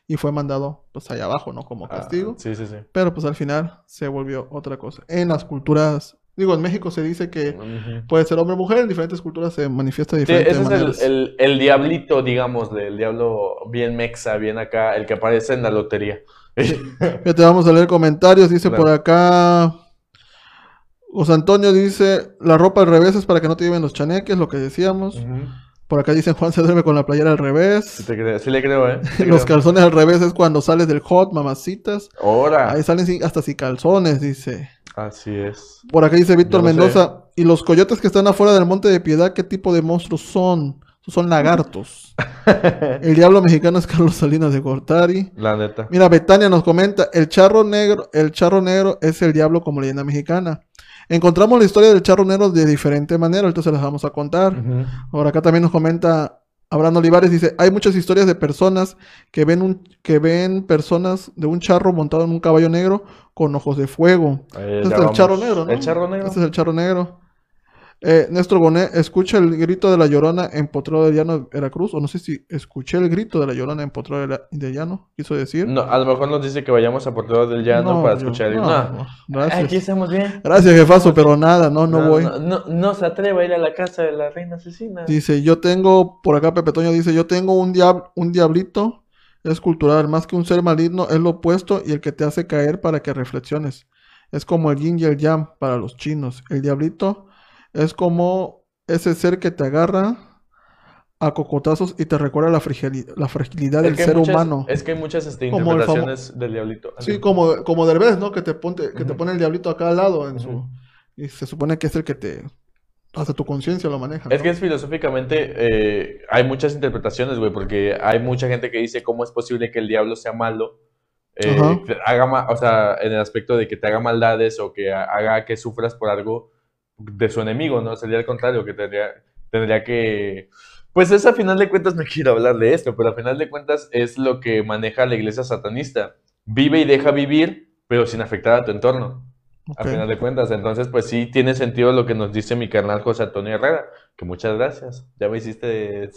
y fue mandado pues allá abajo, ¿no? Como Ah, castigo. sí, sí, sí. Pero pues al final se volvió otra cosa. En las culturas, digo, en México se dice que puede ser hombre o mujer, en diferentes culturas se manifiesta de Sí, diferentes ese es el, maneras. el, el diablito, digamos, el diablo bien mexa, bien acá, el que aparece en la lotería. Fíjate, vamos a leer comentarios. Dice Claro. por acá. José Antonio dice: La ropa al revés es para que no te lleven los chaneques, lo que decíamos. Por acá dicen: Juan se duerme con la playera al Sí, revés. te creo, sí le creo, ¿eh? Sí Los creo. calzones al revés es cuando sales del hot, mamacitas. Ahora. Ahí salen sin- hasta sin calzones, dice. Así es. Por acá dice Víctor sé. Mendoza. ¿Y los coyotes que están afuera del Monte de Piedad, qué tipo de monstruos son? Son lagartos. El diablo mexicano es Carlos Salinas de Gortari. La neta. Mira, Betania nos comenta, el charro negro, el charro negro es el diablo como leyenda mexicana. Encontramos la historia del charro negro de diferente manera, ahorita se las vamos a contar. Por acá también nos comenta Abraham Olivares, dice, hay muchas historias de personas que ven un, que ven personas de un charro montado en un caballo negro con ojos de fuego. Eh, Ese ya es el charro negro, ¿no? El charro negro. Ese es el charro negro. Eh, Néstor Bonet, escucha el grito de la llorona en Potrero de Llano, Veracruz. O no sé si escuché el grito de la llorona en Potrero de, la- de Llano, quiso decir. No, a lo mejor nos dice que vayamos a Portero del Llano No, para yo- escuchar el... no, No. no, gracias. Aquí estamos bien. Gracias, jefazo, pero nada, no, no, voy. No, no, no se atreva a ir a la casa de la reina asesina. Dice, yo tengo, por acá Pepe Toño dice, yo tengo un, diab- un diablito, es cultural, más que un ser maligno, es lo opuesto y el que te hace caer para que reflexiones. Es como el yin y el yang para los chinos. El diablito es como ese ser que te agarra a cocotazos y te recuerda la, frigili- la fragilidad del ser muchas- humano. Es que hay muchas este, Como interpretaciones del diablito. Sí, como, como Derbez, ¿no? Que te, ponte, que te pone el diablito acá al lado en su... Y se supone que es el que te... Hasta tu conciencia lo maneja. Es ¿no? que es filosóficamente, eh, hay muchas interpretaciones, güey, porque hay mucha gente que dice cómo es posible que el diablo sea malo, eh, haga o sea, en el aspecto de que te haga maldades o que ha- haga que sufras por algo de su enemigo, ¿no? Sería al contrario, que tendría, tendría que... Pues es a final de cuentas, no quiero hablar de esto, pero a final de cuentas es lo que maneja la iglesia satanista. Vive y deja vivir, pero sin afectar a tu entorno. A Ok. final de cuentas, entonces pues sí tiene sentido lo que nos dice mi carnal José Antonio Herrera, que muchas gracias. Ya me hiciste,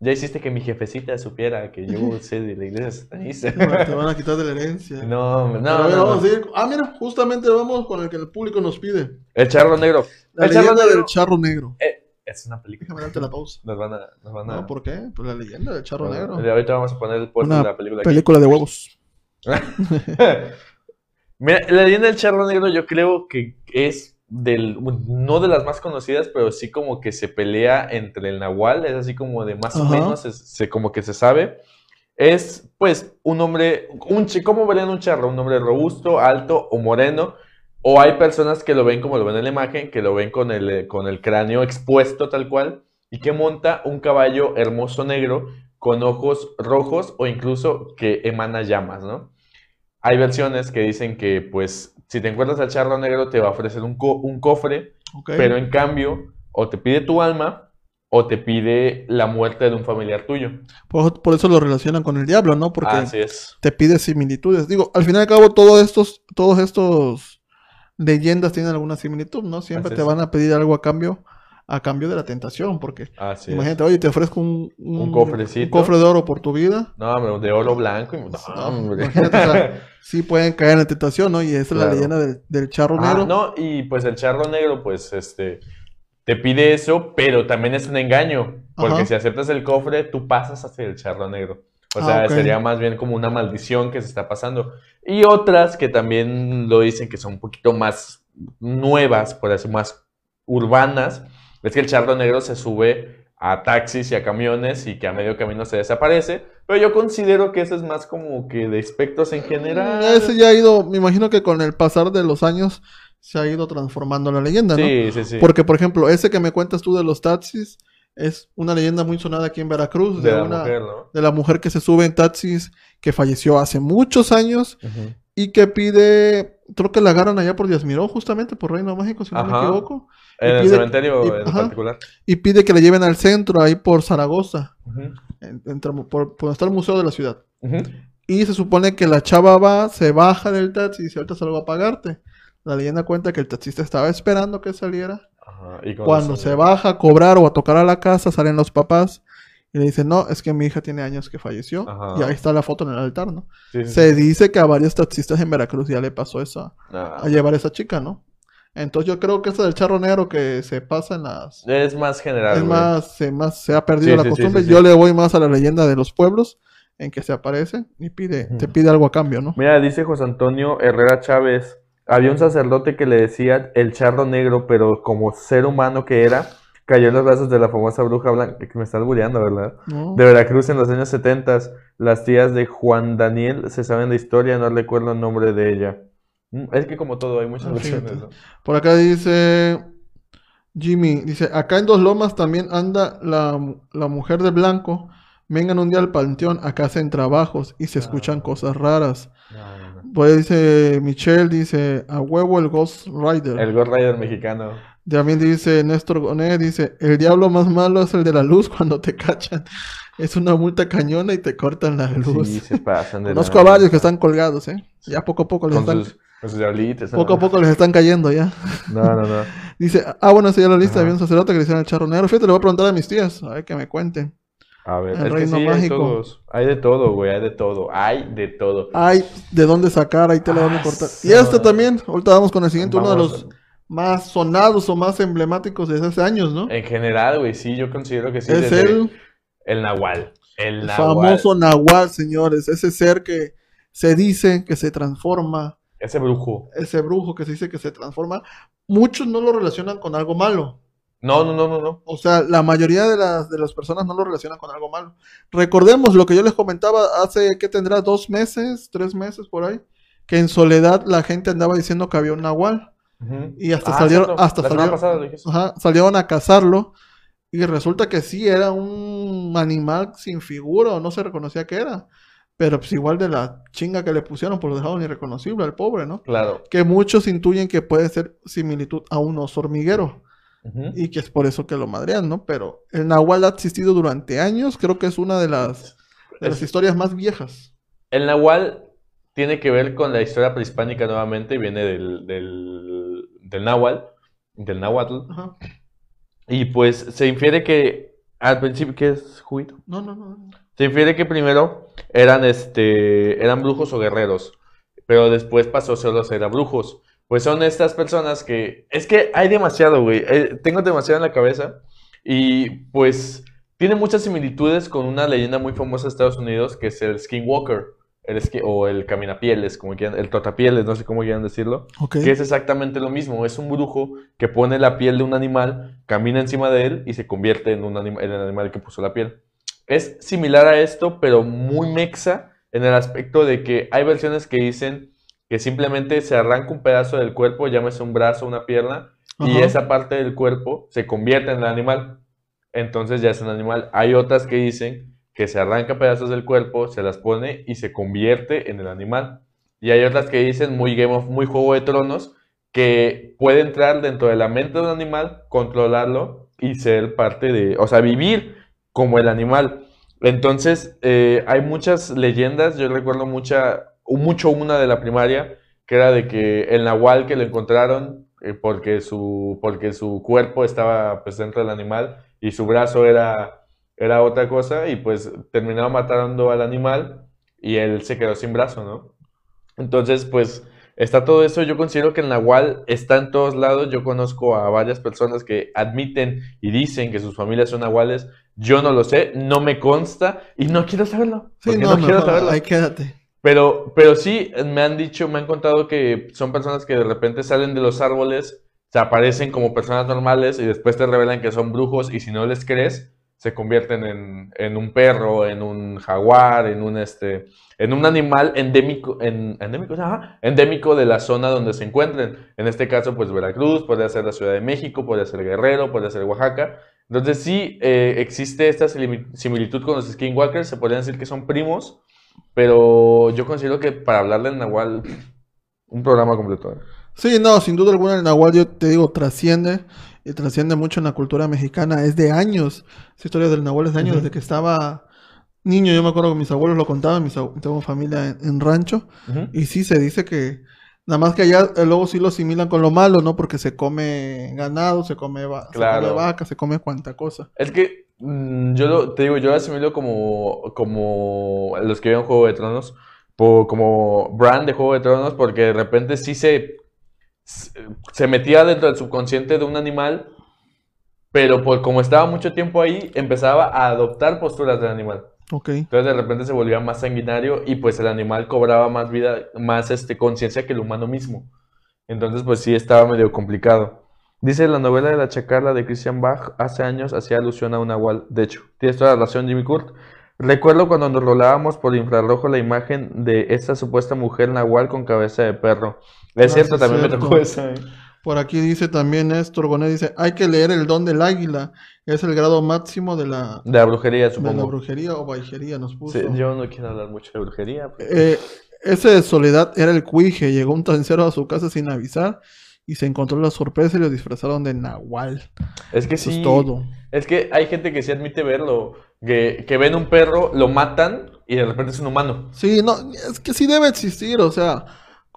ya hiciste que mi jefecita supiera que yo sé de la iglesia satanista. Te van a quitar de la herencia. No, no, Pero a ver, no, vamos no. a ir. Ah, mira, justamente vamos con el que el público nos pide. El charro negro. La el charro negro del charro negro. eh, es una película. Déjame darte la pausa. Nos van a, nos van a. No, ¿por qué? Pues la leyenda del charro nos- negro. Ahorita vamos a poner el póster de la película. aquí. película de huevos. Mira, la leyenda del charro negro yo creo que es del, no de las más conocidas, pero sí como que se pelea entre el nahual, es así como de más o menos, se, como que se sabe. Es pues un hombre, un ¿cómo verían un charro? Un hombre robusto, alto o moreno. O hay personas que lo ven como lo ven en la imagen, que lo ven con el, eh, con el cráneo expuesto tal cual, y que monta un caballo hermoso negro con ojos rojos o incluso que emana llamas, ¿no? Hay versiones que dicen que, pues, si te encuentras al charro negro te va a ofrecer un, co- un cofre, pero en cambio, o te pide tu alma o te pide la muerte de un familiar tuyo. Por, por eso lo relacionan con el diablo, ¿no? Porque Así es. te pide similitudes. Digo, al fin y al cabo, todos estos, todos estos leyendas tienen alguna similitud, ¿no? Siempre Así te es. van a pedir algo a cambio, a cambio de la tentación, porque Así es. imagínate, oye, te ofrezco un, Un cofrecito. un cofre de oro por tu vida. No, de oro blanco. y- No, No, hombre. imagínate, o sea, sí pueden caer en la tentación, ¿no? Y esa es la leyenda del, del charro Ah, negro. no, y pues el charro negro, pues, este, te pide eso, pero también es un engaño, porque Ajá. si aceptas el cofre, tú pasas hacia el charro negro. O Ah, sea, sería más bien como una maldición que se está pasando. Y otras que también lo dicen que son un poquito más nuevas, por eso más urbanas, es que el charro negro se sube a taxis y a camiones y que a medio camino se desaparece, pero yo considero que eso es más como que de espectros en general. Ese ya ha ido, me imagino que con el pasar de los años se ha ido transformando la leyenda, ¿no? Sí, sí, sí. Porque, por ejemplo, ese que me cuentas tú de los taxis es una leyenda muy sonada aquí en Veracruz de, de la una, mujer, ¿no? de la mujer que se sube en taxis que falleció hace muchos años y que pide, creo que la agarran allá por Díaz Miró, justamente por Reino Mágico, si no me equivoco, En el pide- cementerio y- en ajá. particular. y pide que la lleven al centro, ahí por Zaragoza, en- entre- por, por donde está el museo de la ciudad. Y se supone que la chava va, se baja del taxi y dice, ahorita salgo a pagarte. La leyenda cuenta que el taxista estaba esperando que saliera. Ajá, y Cuando se baja a cobrar o a tocar a la casa, salen los papás y le dicen, no, es que mi hija tiene años que falleció. Ajá. Y ahí está la foto en el altar, ¿no? Sí, sí, Se sí. dice que a varios taxistas en Veracruz ya le pasó eso, No. a llevar a esa chica, ¿no? Entonces yo creo que eso del charro negro que se pasa en las... Es más general, Es güey. más, se, más, se ha perdido la costumbre. Yo le voy más a la leyenda de los pueblos en que se aparece y pide, te pide algo a cambio, ¿no? Mira, dice José Antonio Herrera Chávez, había un sacerdote que le decía el charro negro, pero como ser humano que era, cayó en los brazos de la famosa bruja blanca, que me estás bulleando, ¿verdad? ¿No? De Veracruz en los años 70, las tías de Juan Daniel se saben de historia, no recuerdo el nombre de ella. Mm, Es que como todo, hay muchas Ah, versiones, fíjate. ¿no? Por acá dice Jimmy, dice, acá en Dos Lomas también anda la, la mujer de blanco. Vengan un día al panteón, acá hacen trabajos y se escuchan cosas raras. No, no. Pues dice Michelle, dice, a huevo el Ghost Rider. El Ghost Rider mexicano. También dice Néstor Gonet, dice, el diablo más malo es el de la luz cuando te cachan. Es una multa cañona y te cortan la luz. Sí, se pasan de Conozco a lanza. varios que están colgados, ¿eh? Ya poco a poco les están, sus, con sus diablitos. ¿no? poco a poco les están cayendo ya. No, no, no. Dice, ah, bueno, esa ya la lista, había un sacerdote que le hicieron el charro negro. Fíjate, le voy a preguntar a mis tías, a ver que me cuenten. A ver, El es que reino sí, hay mágico. todos. Hay de todo, güey, hay de todo. Hay de todo. Ay, de dónde sacar, ahí te la van a Ah, cortar. Y este también, ahorita vamos con el siguiente, uno de los más sonados o más emblemáticos desde hace años, ¿no? En general, güey, sí, yo considero que sí. es el, el Nahual. El el Nahual. famoso Nahual, señores. Ese ser que se dice que se transforma, Ese brujo. ese brujo que se dice que se transforma. Muchos no lo relacionan con algo malo. No, no, no, no, no. O sea, la mayoría de las, de las personas no lo relacionan con algo malo. Recordemos lo que yo les comentaba hace, ¿qué tendrá? Dos meses, tres meses por ahí, que en soledad la gente andaba diciendo que había un nahual. Y hasta Ah, salieron- cierto. hasta salieron-. Ajá, salieron a cazarlo y resulta que sí, era un animal sin figura no se reconocía que era. Pero pues igual de la chinga que le pusieron, por lo dejaron irreconocible al pobre, ¿no? Claro. Que muchos intuyen que puede ser similitud a un oso hormiguero. Y que es por eso que lo madrean, ¿no? Pero el Nahual ha existido durante años, creo que es una de las, de las historias más viejas. El Nahual tiene que ver con la historia prehispánica nuevamente, viene del, del, del Náhuatl, del Náhuatl, Ajá. y pues se infiere que al principio, ¿qué es juguito? No, no, no. Se infiere que primero eran, este, eran brujos o guerreros, pero después pasó solo a ser a brujos. Pues son estas personas que, es que hay demasiado, güey, eh, tengo demasiado en la cabeza, y pues tiene muchas similitudes con una leyenda muy famosa de Estados Unidos, que es el Skinwalker, el esqui- o el Caminapieles, como quieran, el Trotapieles, no sé cómo quieran decirlo. Que es exactamente lo mismo. Es un brujo que pone la piel de un animal, camina encima de él y se convierte en, un anima- en el animal que puso la piel. Es similar a esto, pero muy mexa en el aspecto de que hay versiones que dicen que simplemente se arranca un pedazo del cuerpo, llámese un brazo, una pierna, y esa parte del cuerpo se convierte en el animal. Entonces ya es un animal. Hay otras que dicen que se arranca pedazos del cuerpo, se las pone y se convierte en el animal. Y hay otras que dicen muy Game of, muy Juego de Tronos, que puede entrar dentro de la mente de un animal, controlarlo y ser parte de, o sea, vivir como el animal. Entonces, eh, hay muchas leyendas, yo recuerdo mucha, mucho una de la primaria, que era de que el nahual que lo encontraron eh, porque, su, porque su cuerpo estaba pues, dentro del animal y su brazo era, era otra cosa y pues terminaron matando al animal y él se quedó sin brazo, ¿no? Entonces, pues está todo eso. Yo considero que el nahual está en todos lados. Yo conozco a varias personas que admiten y dicen que sus familias son nahuales. Yo no lo sé, no me consta y no quiero saberlo. Sí, no, quiero saberlo. Ahí quédate. Pero, pero sí, me han dicho, me han contado que son personas que de repente salen de los árboles, se aparecen como personas normales y después te revelan que son brujos y si no les crees, se convierten en, en un perro, en un jaguar, en un este, en un animal endémico, en, endémico, endémico de la zona donde se encuentren. En este caso, pues Veracruz, puede ser la Ciudad de México, puede ser Guerrero, puede ser Oaxaca. Entonces sí eh, existe esta similitud con los skinwalkers, se podrían decir que son primos, pero yo considero que para hablar del Nahual, un programa completo. ¿eh? Sí, no, sin duda alguna el Nahual, yo te digo, trasciende y trasciende mucho en la cultura mexicana. Es de años. Esa historia del Nahual es de años, desde que estaba niño. Yo me acuerdo que mis abuelos lo contaban, mis tengo familia en, rancho. Y sí se dice que nada más que allá eh, luego sí lo asimilan con lo malo, ¿no? Porque se come ganado, se come, va se come vaca, se come cuanta cosa. Es que Mm, yo te digo, yo asimilo como, como los que vean Juego de Tronos, como brand de Juego de Tronos, porque de repente sí se, se metía dentro del subconsciente de un animal, pero por, como estaba mucho tiempo ahí, empezaba a adoptar posturas del animal. Okay. Entonces de repente se volvía más sanguinario y pues el animal cobraba más vida, más este, conciencia que el humano mismo. Entonces pues sí estaba medio complicado. Dice la novela de la chacarla de Christian Bach, hace años hacía alusión a un nahual. De hecho, tienes toda la razón, Jimmy Kurt. Recuerdo cuando nos rolábamos por infrarrojo la imagen de esta supuesta mujer nahual con cabeza de perro. Es ah, cierto, también me tocó esa. ¿eh? Por aquí dice también Néstor Gonet, dice, hay que leer el don del águila. Es el grado máximo de la... De la brujería, supongo. De la brujería o baijería, nos puso. yo no quiero hablar mucho de brujería. Eh, ese de Soledad era el cuije. Llegó un tancero a su casa sin avisar y se encontró la sorpresa y lo disfrazaron de Nahual. Es que sí. Es todo. Es que hay gente que sí admite verlo. Que, que ven un perro, lo matan y de repente es un humano. Sí, no, es que sí debe existir, o sea,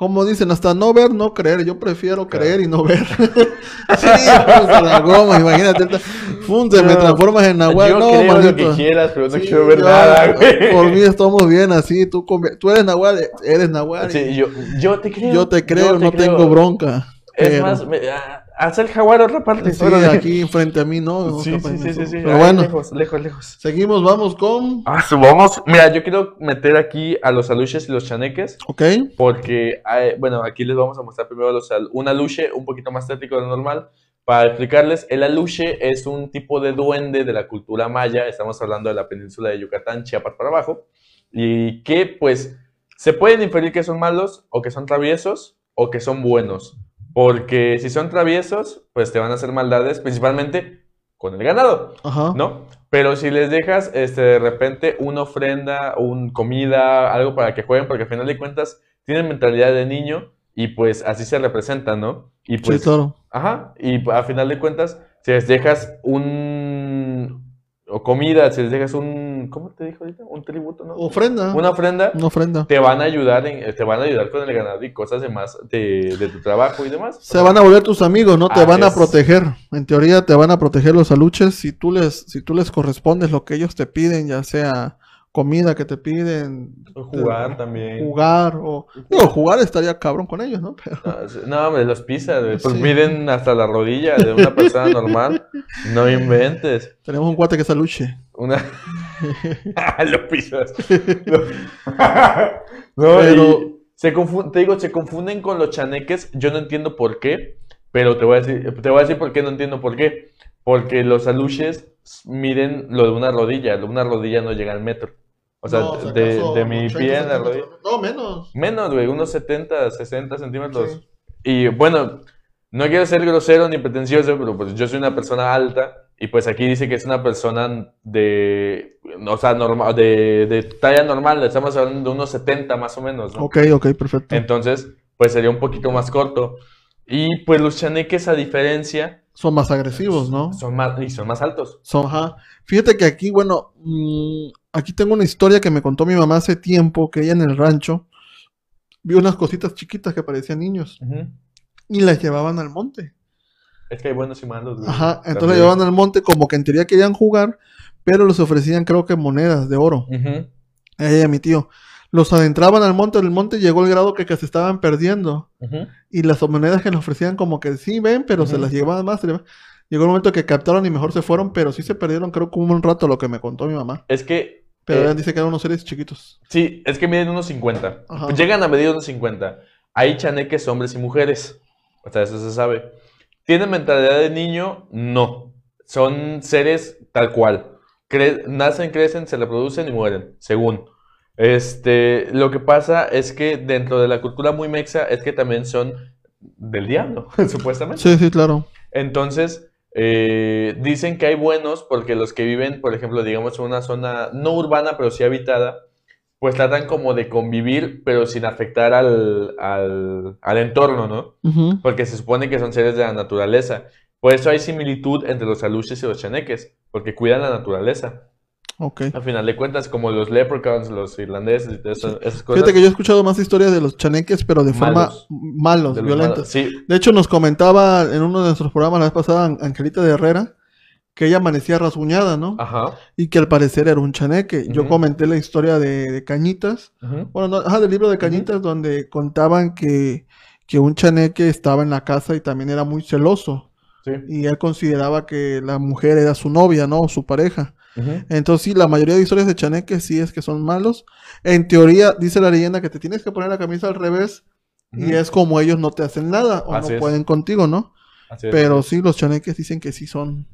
como dicen, hasta no ver, no creer. Yo prefiero creer y no ver. sí, pues la goma, imagínate. Funde, me transformas en Nahual. Yo no, creo lo que quieras, pero no quiero ver nada, güey. Por mí estamos bien así. Tú, tú eres Nahual, eres Nahual. Sí, yo, yo te creo. Yo te creo, no tengo bronca. Es más, me, ah, hace el jaguar otra parte. Sí, aquí frente a mí, ¿no? Sí, sí, sí, sí, Pero bueno, lejos, lejos, lejos. Seguimos, vamos con. Ah, subamos. Mira, yo quiero meter aquí a los aluches y los chaneques. Ok. Porque, bueno, aquí les vamos a mostrar primero los, un aluche un poquito más tétrico de lo normal. Para explicarles, el aluche es un tipo de duende de la cultura maya. Estamos hablando de la península de Yucatán, Chiapas para abajo. Y que, pues, se pueden inferir que son malos, o que son traviesos, o que son buenos. Porque si son traviesos, pues te van a hacer maldades, principalmente con el ganado, ¿no? Pero si les dejas este, de repente una ofrenda, un comida, algo para que jueguen, porque al final de cuentas tienen mentalidad de niño y pues así se representan, ¿no? Y pues, sí, claro. Ajá, y al final de cuentas, si les dejas un, o comida, si les dejas un, ¿cómo te dijo ahorita? Un tributo, ¿no? Ofrenda. Una ofrenda. Una ofrenda. Te van a ayudar, en, te van a ayudar con el ganado y cosas demás de, de tu trabajo y demás. Se van a volver tus amigos, ¿no? Te van a proteger. En teoría te van a proteger los aluches si tú les, si tú les correspondes lo que ellos te piden, ya sea comida que te piden. Jugar también. Jugar, o. Digo, jugar estaría cabrón con ellos, ¿no? Pero... No, hombre, los pisas, Pues miden hasta la rodilla de una persona normal. No inventes. Tenemos un cuate que se luche. Una. los pisas. no, pero. Se te digo, se confunden con los chaneques. Yo no entiendo por qué. Pero te voy a decir, te voy a decir por qué no entiendo por qué. Porque los aluches miden lo de una rodilla. Lo de una rodilla no llega al metro. O sea, de, mi pie en la rodilla. No, menos. Menos, güey, unos 70, 60 centímetros. Y bueno, no quiero ser grosero ni pretencioso, pero pues yo soy una persona alta Y pues aquí dice que es una persona de, o sea, normal, de, de talla normal, estamos hablando de unos 70 más o menos, ¿no? Ok, ok, perfecto. Entonces, pues sería un poquito más corto. Y pues los chaneques, a diferencia, Son más agresivos, ¿no? son más, y son más altos. Son, ajá. Fíjate que aquí, bueno, mm, aquí tengo una historia que me contó mi mamá hace tiempo, que ella en el rancho vio unas cositas chiquitas que parecían niños y las llevaban al monte. Es que hay buenos y malos. güey. Ajá, entonces llevaban al monte como que en teoría querían jugar, pero les ofrecían creo que monedas de oro. Ujú. A ella y a mi tío. Los adentraban al monte, el monte llegó al grado que, que se estaban perdiendo. Y las monedas que les ofrecían como que sí ven, pero se las llevaban más. Llegó el momento que captaron y mejor se fueron, pero sí se perdieron creo como un rato lo que me contó mi mamá. Es que Pero Eh, dice que eran unos seres chiquitos. Sí, es que miden unos 50. Ajá. Llegan a medir unos 50. Hay chaneques hombres y mujeres. O sea, eso se sabe. ¿Tienen mentalidad de niño? No. Son seres tal cual. Cre- nacen, crecen, se reproducen y mueren, según. Este, lo que pasa es que dentro de la cultura muy mexa es que también son del diablo, supuestamente. Sí, sí, claro. Entonces, eh, dicen que hay buenos porque los que viven, por ejemplo, digamos, en una zona no urbana, pero sí habitada, pues tratan como de convivir, pero sin afectar al, al, al entorno, ¿no? Porque se supone que son seres de la naturaleza. Por eso hay similitud entre los aluches y los chaneques, porque cuidan la naturaleza. Ok. Al final de cuentas, como los leprechauns, los irlandeses y todas esas, esas cosas. Fíjate que yo he escuchado más historias de los chaneques, pero de forma Malos. de violentos. malos. Sí, De hecho, nos comentaba en uno de nuestros programas la vez pasada, An- Angelita de Herrera, que ella amanecía rasguñada, ¿no? ajá. Y que al parecer era un chaneque. Yo comenté la historia de, de Cañitas, ujú, bueno, no, ajá, del libro de Cañitas, donde contaban que, que un chaneque estaba en la casa y también era muy celoso. Sí. Y él consideraba que la mujer era su novia, ¿no? O su pareja. Entonces, sí, la mayoría de historias de chaneques sí es que son malos. En teoría, dice la leyenda que te tienes que poner la camisa al revés y es como ellos no te hacen nada o Así no es. pueden contigo, ¿no? Así Pero es. sí, los chaneques dicen que sí son,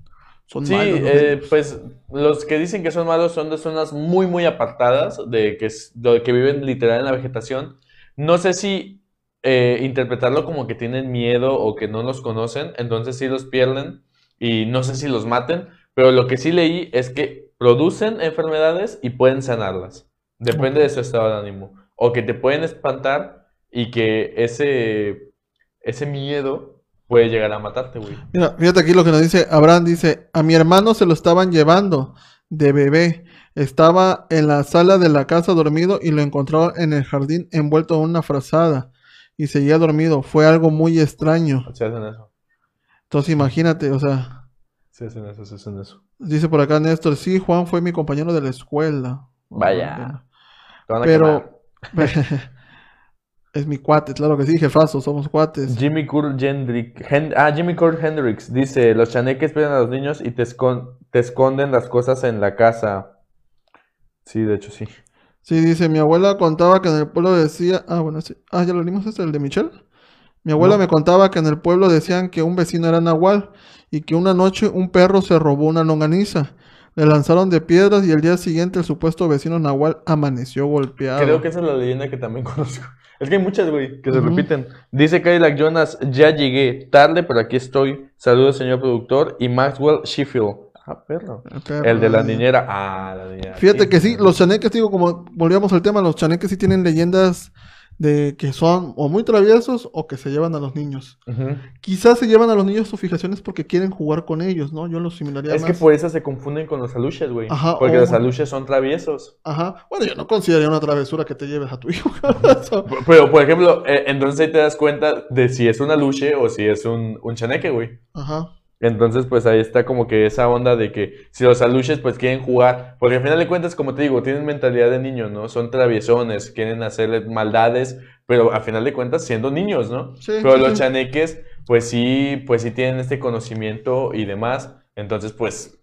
son Sí, malos. ¿no? eh, pues los que dicen que son malos son de zonas muy, muy apartadas, de que, de que viven literal en la vegetación. No sé si eh, interpretarlo como que tienen miedo o que no los conocen, entonces sí los pierden y no sé si los maten, pero lo que sí leí es que producen enfermedades y pueden sanarlas. Depende de su estado de ánimo. O que te pueden espantar y que ese, ese miedo puede llegar a matarte, güey. Mira, fíjate aquí lo que nos dice Abraham, dice, a mi hermano se lo estaban llevando de bebé. Estaba en la sala de la casa dormido y lo encontraron en el jardín envuelto en una frazada y seguía dormido. Fue algo muy extraño. Se hacen eso. Entonces imagínate, o sea, Se hacen eso, se hacen eso. dice por acá Néstor, sí, Juan fue mi compañero de la escuela. Vaya. Pero es mi cuate, claro que sí, jefazo, somos cuates. Jimmy Hendrick, Hen- ah, Jimmy Curl Hendricks dice, los chaneques piden a los niños y te, escon- te esconden las cosas en la casa. Sí, de hecho sí. Sí, dice, mi abuela contaba que en el pueblo decía, ah, bueno, sí. Ah, ya lo leímos, este, el de Michelle. Mi abuela No. me contaba que en el pueblo decían que un vecino era nahual y que una noche un perro se robó una longaniza. Le lanzaron de piedras y el día siguiente el supuesto vecino nahual amaneció golpeado. Creo que esa es la leyenda que también conozco. Es que hay muchas, güey, que se repiten. Dice Cadillac Jonas, ya llegué tarde, pero aquí estoy. Saludos, señor productor. Y Maxwell Sheffield. Ah, perro. El perro, El de la niñera. Ah, la niñera. Fíjate que sí, los chaneques, digo, como volvíamos al tema, los chaneques sí tienen leyendas de que son o muy traviesos o que se llevan a los niños. Ujú. Quizás se llevan a los niños sus fijaciones porque quieren jugar con ellos, ¿no? Yo los similaría Es que por eso se confunden con los aluches, güey. Ajá, Porque o- los aluches son traviesos. Ajá. Bueno, yo no consideraría una travesura que te lleves a tu hijo. Pero, por ejemplo, eh, entonces ahí te das cuenta de si es un aluche o si es un, un chaneque, güey. Ajá. Entonces, pues ahí está como que esa onda de que si los aluches, pues quieren jugar. Porque al final de cuentas, como te digo, tienen mentalidad de niños, ¿no? Son traviesones, quieren hacerle maldades, pero al final de cuentas siendo niños, ¿no? Sí, Pero sí, los sí. chaneques, pues sí, pues sí tienen este conocimiento y demás. Entonces, pues,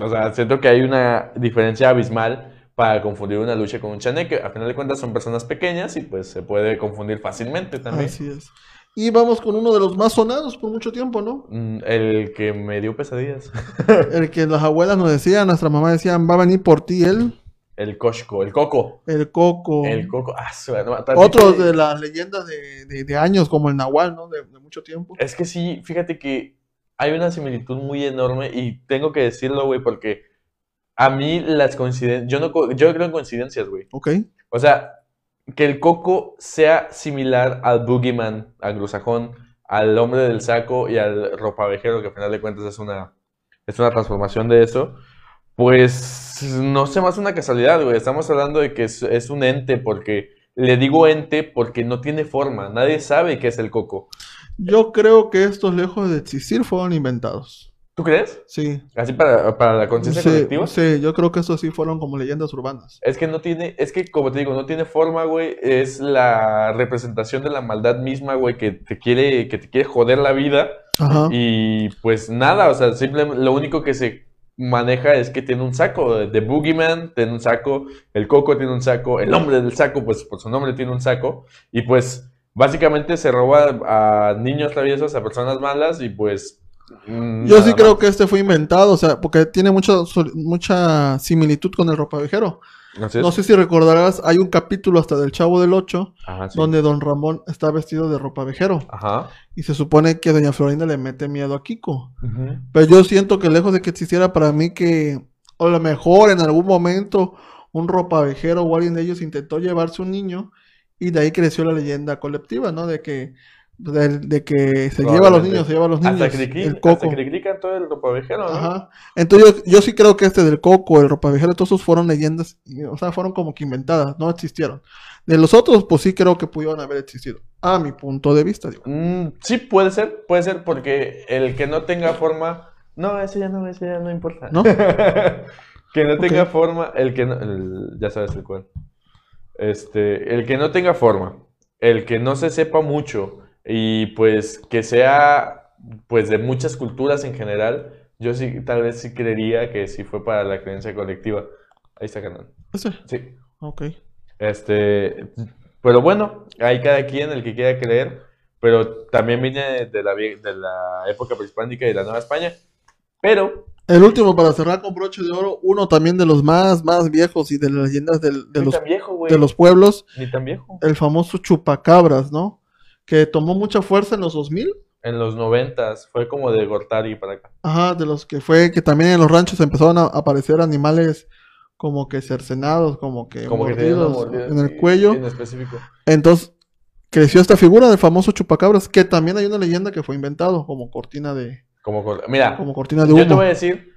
o sea, siento que hay una diferencia abismal para confundir una lucha con un chaneque. Al final de cuentas son personas pequeñas y pues se puede confundir fácilmente también. Así es. Y vamos con uno de los más sonados por mucho tiempo, ¿no? Mm, El que me dio pesadillas. El que las abuelas nos decían, nuestra mamá decían, va a venir por ti él, El Koshko, el Coco. el coco. El Coco. Ah, también- de las leyendas de, de- de años, como el Nahual, ¿no? De, de mucho tiempo. Es que sí, fíjate que hay una similitud muy enorme y tengo que decirlo, güey, porque a mí las coincidencias, yo no, yo creo en coincidencias, güey. Ok. O sea, que el coco sea similar al boogeyman, al grusajón, al hombre del saco y al ropavejero, que al final de cuentas es una, es una transformación de eso, pues no sé más una casualidad, güey. Estamos hablando de que es, es un ente, porque le digo ente porque no tiene forma. Nadie sabe qué es el coco. Yo creo que estos, lejos de existir, fueron inventados. ¿Tú crees? Sí. Así para, para la conciencia Sí, colectiva. sí, yo creo que estos sí fueron como leyendas urbanas. Es que no tiene, es que como te digo, no tiene forma, güey. Es la representación de la maldad misma, güey, que te quiere, que te quiere joder la vida. Ajá. Y pues nada, o sea, simplemente lo único que se maneja es que tiene un saco. De Boogeyman tiene un saco, el Coco tiene un saco, el hombre del saco, pues por su nombre tiene un saco. Y pues básicamente se roba a niños traviesos, a personas malas y pues... mm, Yo sí creo que este fue inventado, o sea, porque tiene mucha, sol- mucha similitud con el ropavejero. No sé si recordarás, hay un capítulo hasta del Chavo del Ocho, Ajá, sí. donde Don Ramón está vestido de ropavejero. Ajá. Y se supone que Doña Florinda le mete miedo a Kiko. Pero yo siento que lejos de que existiera para mí que a lo mejor en algún momento un ropavejero o alguien de ellos intentó llevarse un niño y de ahí creció la leyenda colectiva, ¿no? De que, de, de que se lleva a los niños, se lleva a los niños. Hasta Cricri, el coco. hasta Cricri cantó el ropavejero, ¿no? Ajá. Entonces yo, yo sí creo que este del coco, el ropavejero, todos esos fueron leyendas, o sea, fueron como que inventadas, no existieron. De los otros, pues sí creo que pudieron haber existido, a mi punto de vista, digo. Mm, sí, puede ser, puede ser, porque el que no tenga forma. No, eso ya no, eso ya no importa. ¿No? que no tenga forma, el que no. el- ya sabes el cual. Este, el que no tenga forma, el que no se sepa mucho y pues que sea pues de muchas culturas en general, yo sí, tal vez sí creería que sí fue para la creencia colectiva. Ahí está canal. Ese, Sí. ok. Este, pero bueno, hay cada quien el que quiera creer, pero también viene de la, de la época prehispánica y de la Nueva España. Pero, El último para cerrar con broche de oro, uno también de los más, más viejos y de las leyendas del- de, ni los, tan viejo, de los pueblos, Ni tan viejo. el famoso chupacabras, ¿no? Que tomó mucha fuerza en los 2000. En los noventas, fue como de Gortari para acá. Ajá, de los que fue que también en los ranchos empezaron a aparecer animales como que cercenados, como que Como mordidos en el cuello. En específico. Entonces creció esta figura del famoso chupacabras, que también hay una leyenda que fue inventado como cortina de, Como, mira, como cortina de yo te voy a decir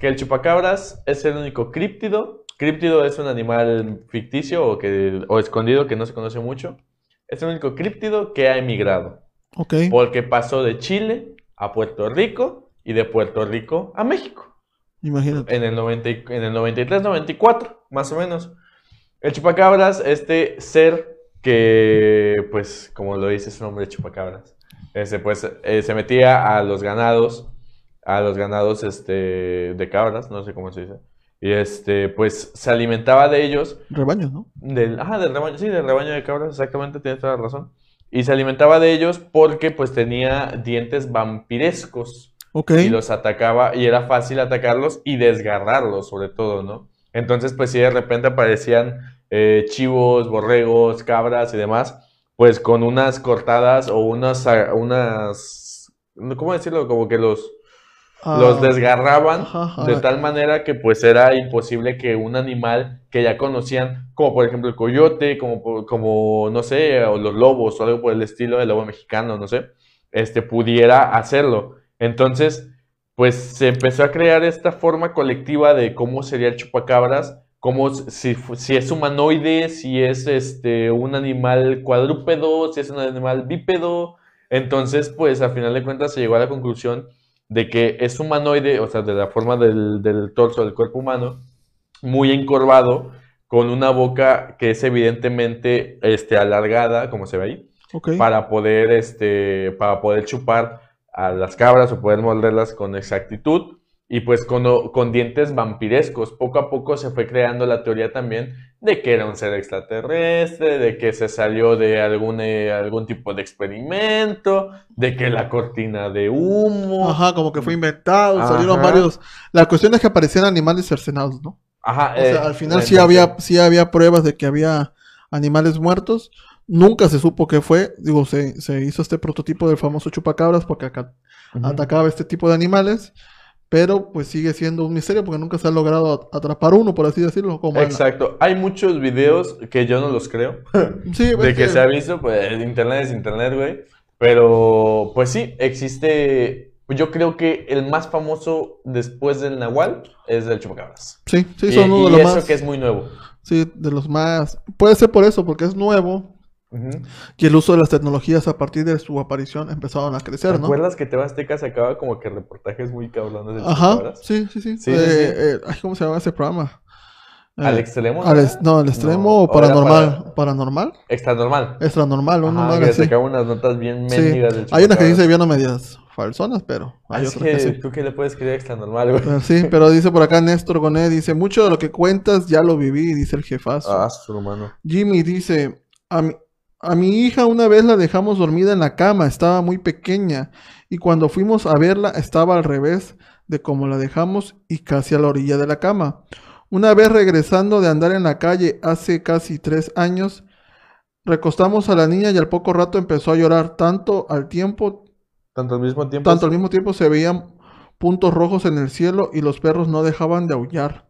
que el chupacabras es el único críptido. Críptido es un animal ficticio o, que, o escondido que no se conoce mucho. Es el único críptido que ha emigrado. Ok, Porque pasó de Chile a Puerto Rico y de Puerto Rico a México. imagínate. En el, 90 y- en el 93-94, más o menos. El chupacabras, este ser que, pues, como lo dice su nombre, chupacabras, este, pues, eh, se metía a los ganados, a los ganados este, de cabras, no sé cómo se dice. Y este, pues, se alimentaba de ellos Rebaños, ¿no? del, ajá, del rebaño, sí, del rebaño de cabras, exactamente, tienes toda la razón. Y se alimentaba de ellos porque pues tenía dientes vampirescos Ok, y los atacaba y era fácil atacarlos y desgarrarlos sobre todo, ¿no? Entonces pues si de repente aparecían eh, chivos, borregos, cabras y demás, pues con unas cortadas o unas, unas, ¿cómo decirlo? Como que los, Ah, los desgarraban ajá, ajá. de tal manera que pues era imposible que un animal que ya conocían, como por ejemplo el coyote, como, como no sé, o los lobos o algo por el estilo, el lobo mexicano, no sé, este pudiera hacerlo. Entonces, pues se empezó a crear esta forma colectiva de cómo sería el chupacabras, cómo si, si es humanoide, si es este un animal cuadrúpedo, si es un animal bípedo. Entonces, pues a final de cuentas se llegó a la conclusión de que es humanoide, o sea, de la forma del, del torso del cuerpo humano, muy encorvado, con una boca que es evidentemente este, alargada, como se ve ahí, para poder, este, para poder chupar a las cabras o poder morderlas con exactitud. Y pues con, con dientes vampirescos. Poco a poco se fue creando la teoría también de que era un ser extraterrestre, de que se salió de algún, eh, algún tipo de experimento, de que la cortina de humo. Ajá, como que fue inventado, Ajá. salieron varios. La cuestión es que aparecían animales cercenados, ¿no? Ajá, O sea, eh, al final sí había, sí había pruebas de que había animales muertos. Nunca se supo qué fue. Digo, se, se hizo este prototipo del famoso chupacabras porque acá atacaba este tipo de animales, pero pues sigue siendo un misterio porque nunca se ha logrado at- atrapar uno, por así decirlo. Como Exacto. Hay muchos videos que yo no los creo. Sí, de es que se ha visto, pues internet es internet, güey. Pero, pues sí, existe. Yo creo que el más famoso después del Nahual es el Chupacabras. sí, sí, y son uno y de los eso más. que es muy nuevo. Sí, de los más. Puede ser por eso, porque es nuevo Y el uso de las tecnologías a partir de su aparición empezaron a ¿Te crecer, ¿no? acuerdas que TV Azteca sacaba como que reportajes muy cabrones del Ajá, sí, sí, sí. Sí, Eh, sí, eh, ay, ¿Cómo se llama ese programa? Eh, ¿Al extremo? al ¿no es- era? no, al extremo No, o paranormal. para- ¿Paranormal? Extra normal. Extra normal, una Ajá, madre que así. sacaba unas notas bien Sí. del Hay unas que se vieron medias falsonas, pero hay Es otras que que tú qué le puedes creer extra normal, güey. Pero sí, pero dice por acá Néstor Gonet, dice, mucho de lo que cuentas ya lo viví, dice el jefazo. Ah, su hermano. Jimmy dice, a mi, a mi hija una vez la dejamos dormida en la cama, estaba muy pequeña, y cuando fuimos a verla estaba al revés de como la dejamos y casi a la orilla de la cama. Una vez regresando de andar en la calle hace casi tres años, recostamos a la niña y al poco rato empezó a llorar, tanto al tiempo, Tanto al mismo tiempo. tanto al mismo tiempo se veían puntos rojos en el cielo y los perros no dejaban de aullar.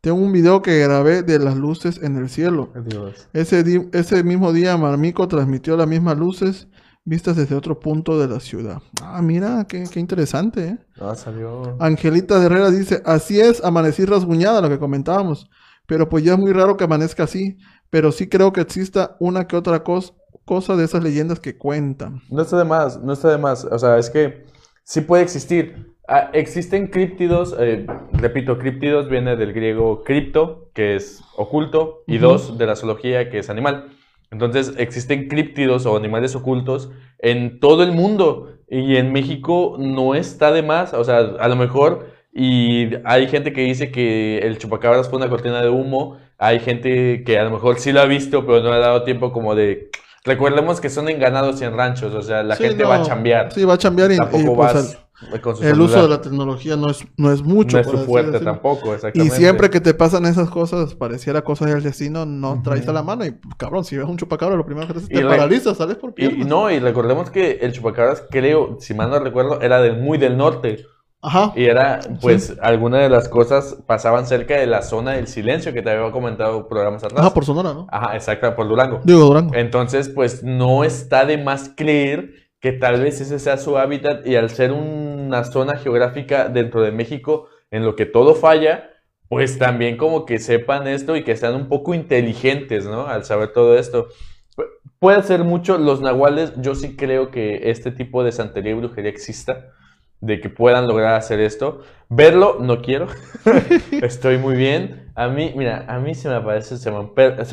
Tengo un video que grabé de las luces en el cielo. Dios. Ese, di- ese mismo día Marmico transmitió las mismas luces vistas desde otro punto de la ciudad. Ah, mira, qué, qué interesante, ¿eh? Ah, salió. Angelita Herrera dice, así es, amanecí rasguñada, lo que comentábamos. Pero pues ya es muy raro que amanezca así. Pero sí creo que exista una que otra cos- cosa de esas leyendas que cuentan. No está de más, no está de más. O sea, es que sí puede existir. Ah, existen críptidos, eh, repito, críptidos viene del griego cripto, que es oculto, y dos, de la zoología, que es animal. Entonces, existen críptidos o animales ocultos en todo el mundo. Y en México no está de más. O sea, a lo mejor, y hay gente que dice que el chupacabras fue una cortina de humo. Hay gente que a lo mejor sí lo ha visto, pero no le ha dado tiempo como de... Recordemos que son en ganados y en ranchos, o sea, la Sí, gente no, va a chambear. Sí, va a chambear y, y, Tampoco pues, vas con su el, uso de la tecnología no es, no es mucho. No es su así fuerte decirlo. tampoco, Y exactamente. siempre que te pasan esas cosas, pareciera cosas del destino, no Ujú. traes a la mano. Y cabrón, si ves un chupacabra, lo primero que te haces Y te re- paralizas, sales por Y, piernas. y no, y recordemos que el chupacabras, creo, si mal no recuerdo, era del muy del norte. Ajá. Y era, pues, alguna de las cosas pasaban cerca de la zona del silencio que te había comentado programas atrás. Ajá, por Sonora, ¿no? Ajá, exacto, por Durango. Digo, Durango. Entonces, pues no está de más creer que tal vez ese sea su hábitat y al ser una zona geográfica dentro de México en lo que todo falla, pues también como que sepan esto y que sean un poco inteligentes, ¿no? Al saber todo esto. Pu- Puede ser mucho, los nahuales, yo sí creo que este tipo de santería y brujería exista, de que puedan lograr hacer esto. Verlo, no quiero. Estoy muy bien. A mí, mira, a mí se me aparece, se me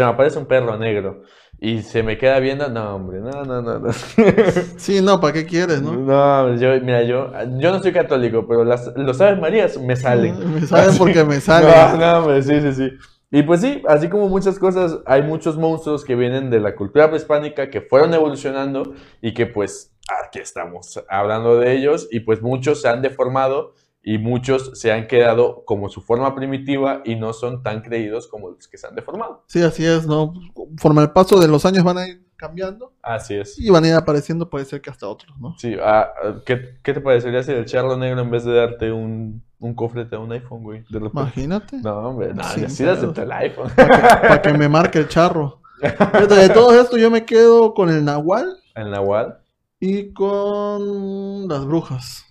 aparece un perro negro y se me queda viendo. No, hombre, no, no, no, no. Sí, no, ¿para qué quieres, no? No, yo, mira, yo, yo no soy católico, pero las, los Aves Marías me salen. Me salen porque me salen. No, no, hombre, sí, sí, sí. Y pues sí, así como muchas cosas, hay muchos monstruos que vienen de la cultura prehispánica que fueron evolucionando y que pues aquí estamos hablando de ellos y pues muchos se han deformado y muchos se han quedado como su forma primitiva y no son tan creídos como los que se han deformado. Sí, así es, ¿no? Conforme el paso de los años van a ir cambiando Así es. y van a ir apareciendo, puede ser que hasta otros, ¿no? Sí, ah, ah, ¿qué, qué te parecería si el charro negro en vez de darte un, un cofre te da un iPhone, güey? De. Imagínate. No, hombre, no, Sí, ya sí pero- acepta el iPhone. Para que me marque el charro. De todo esto yo me quedo con el nahual El Nahual. y con las brujas.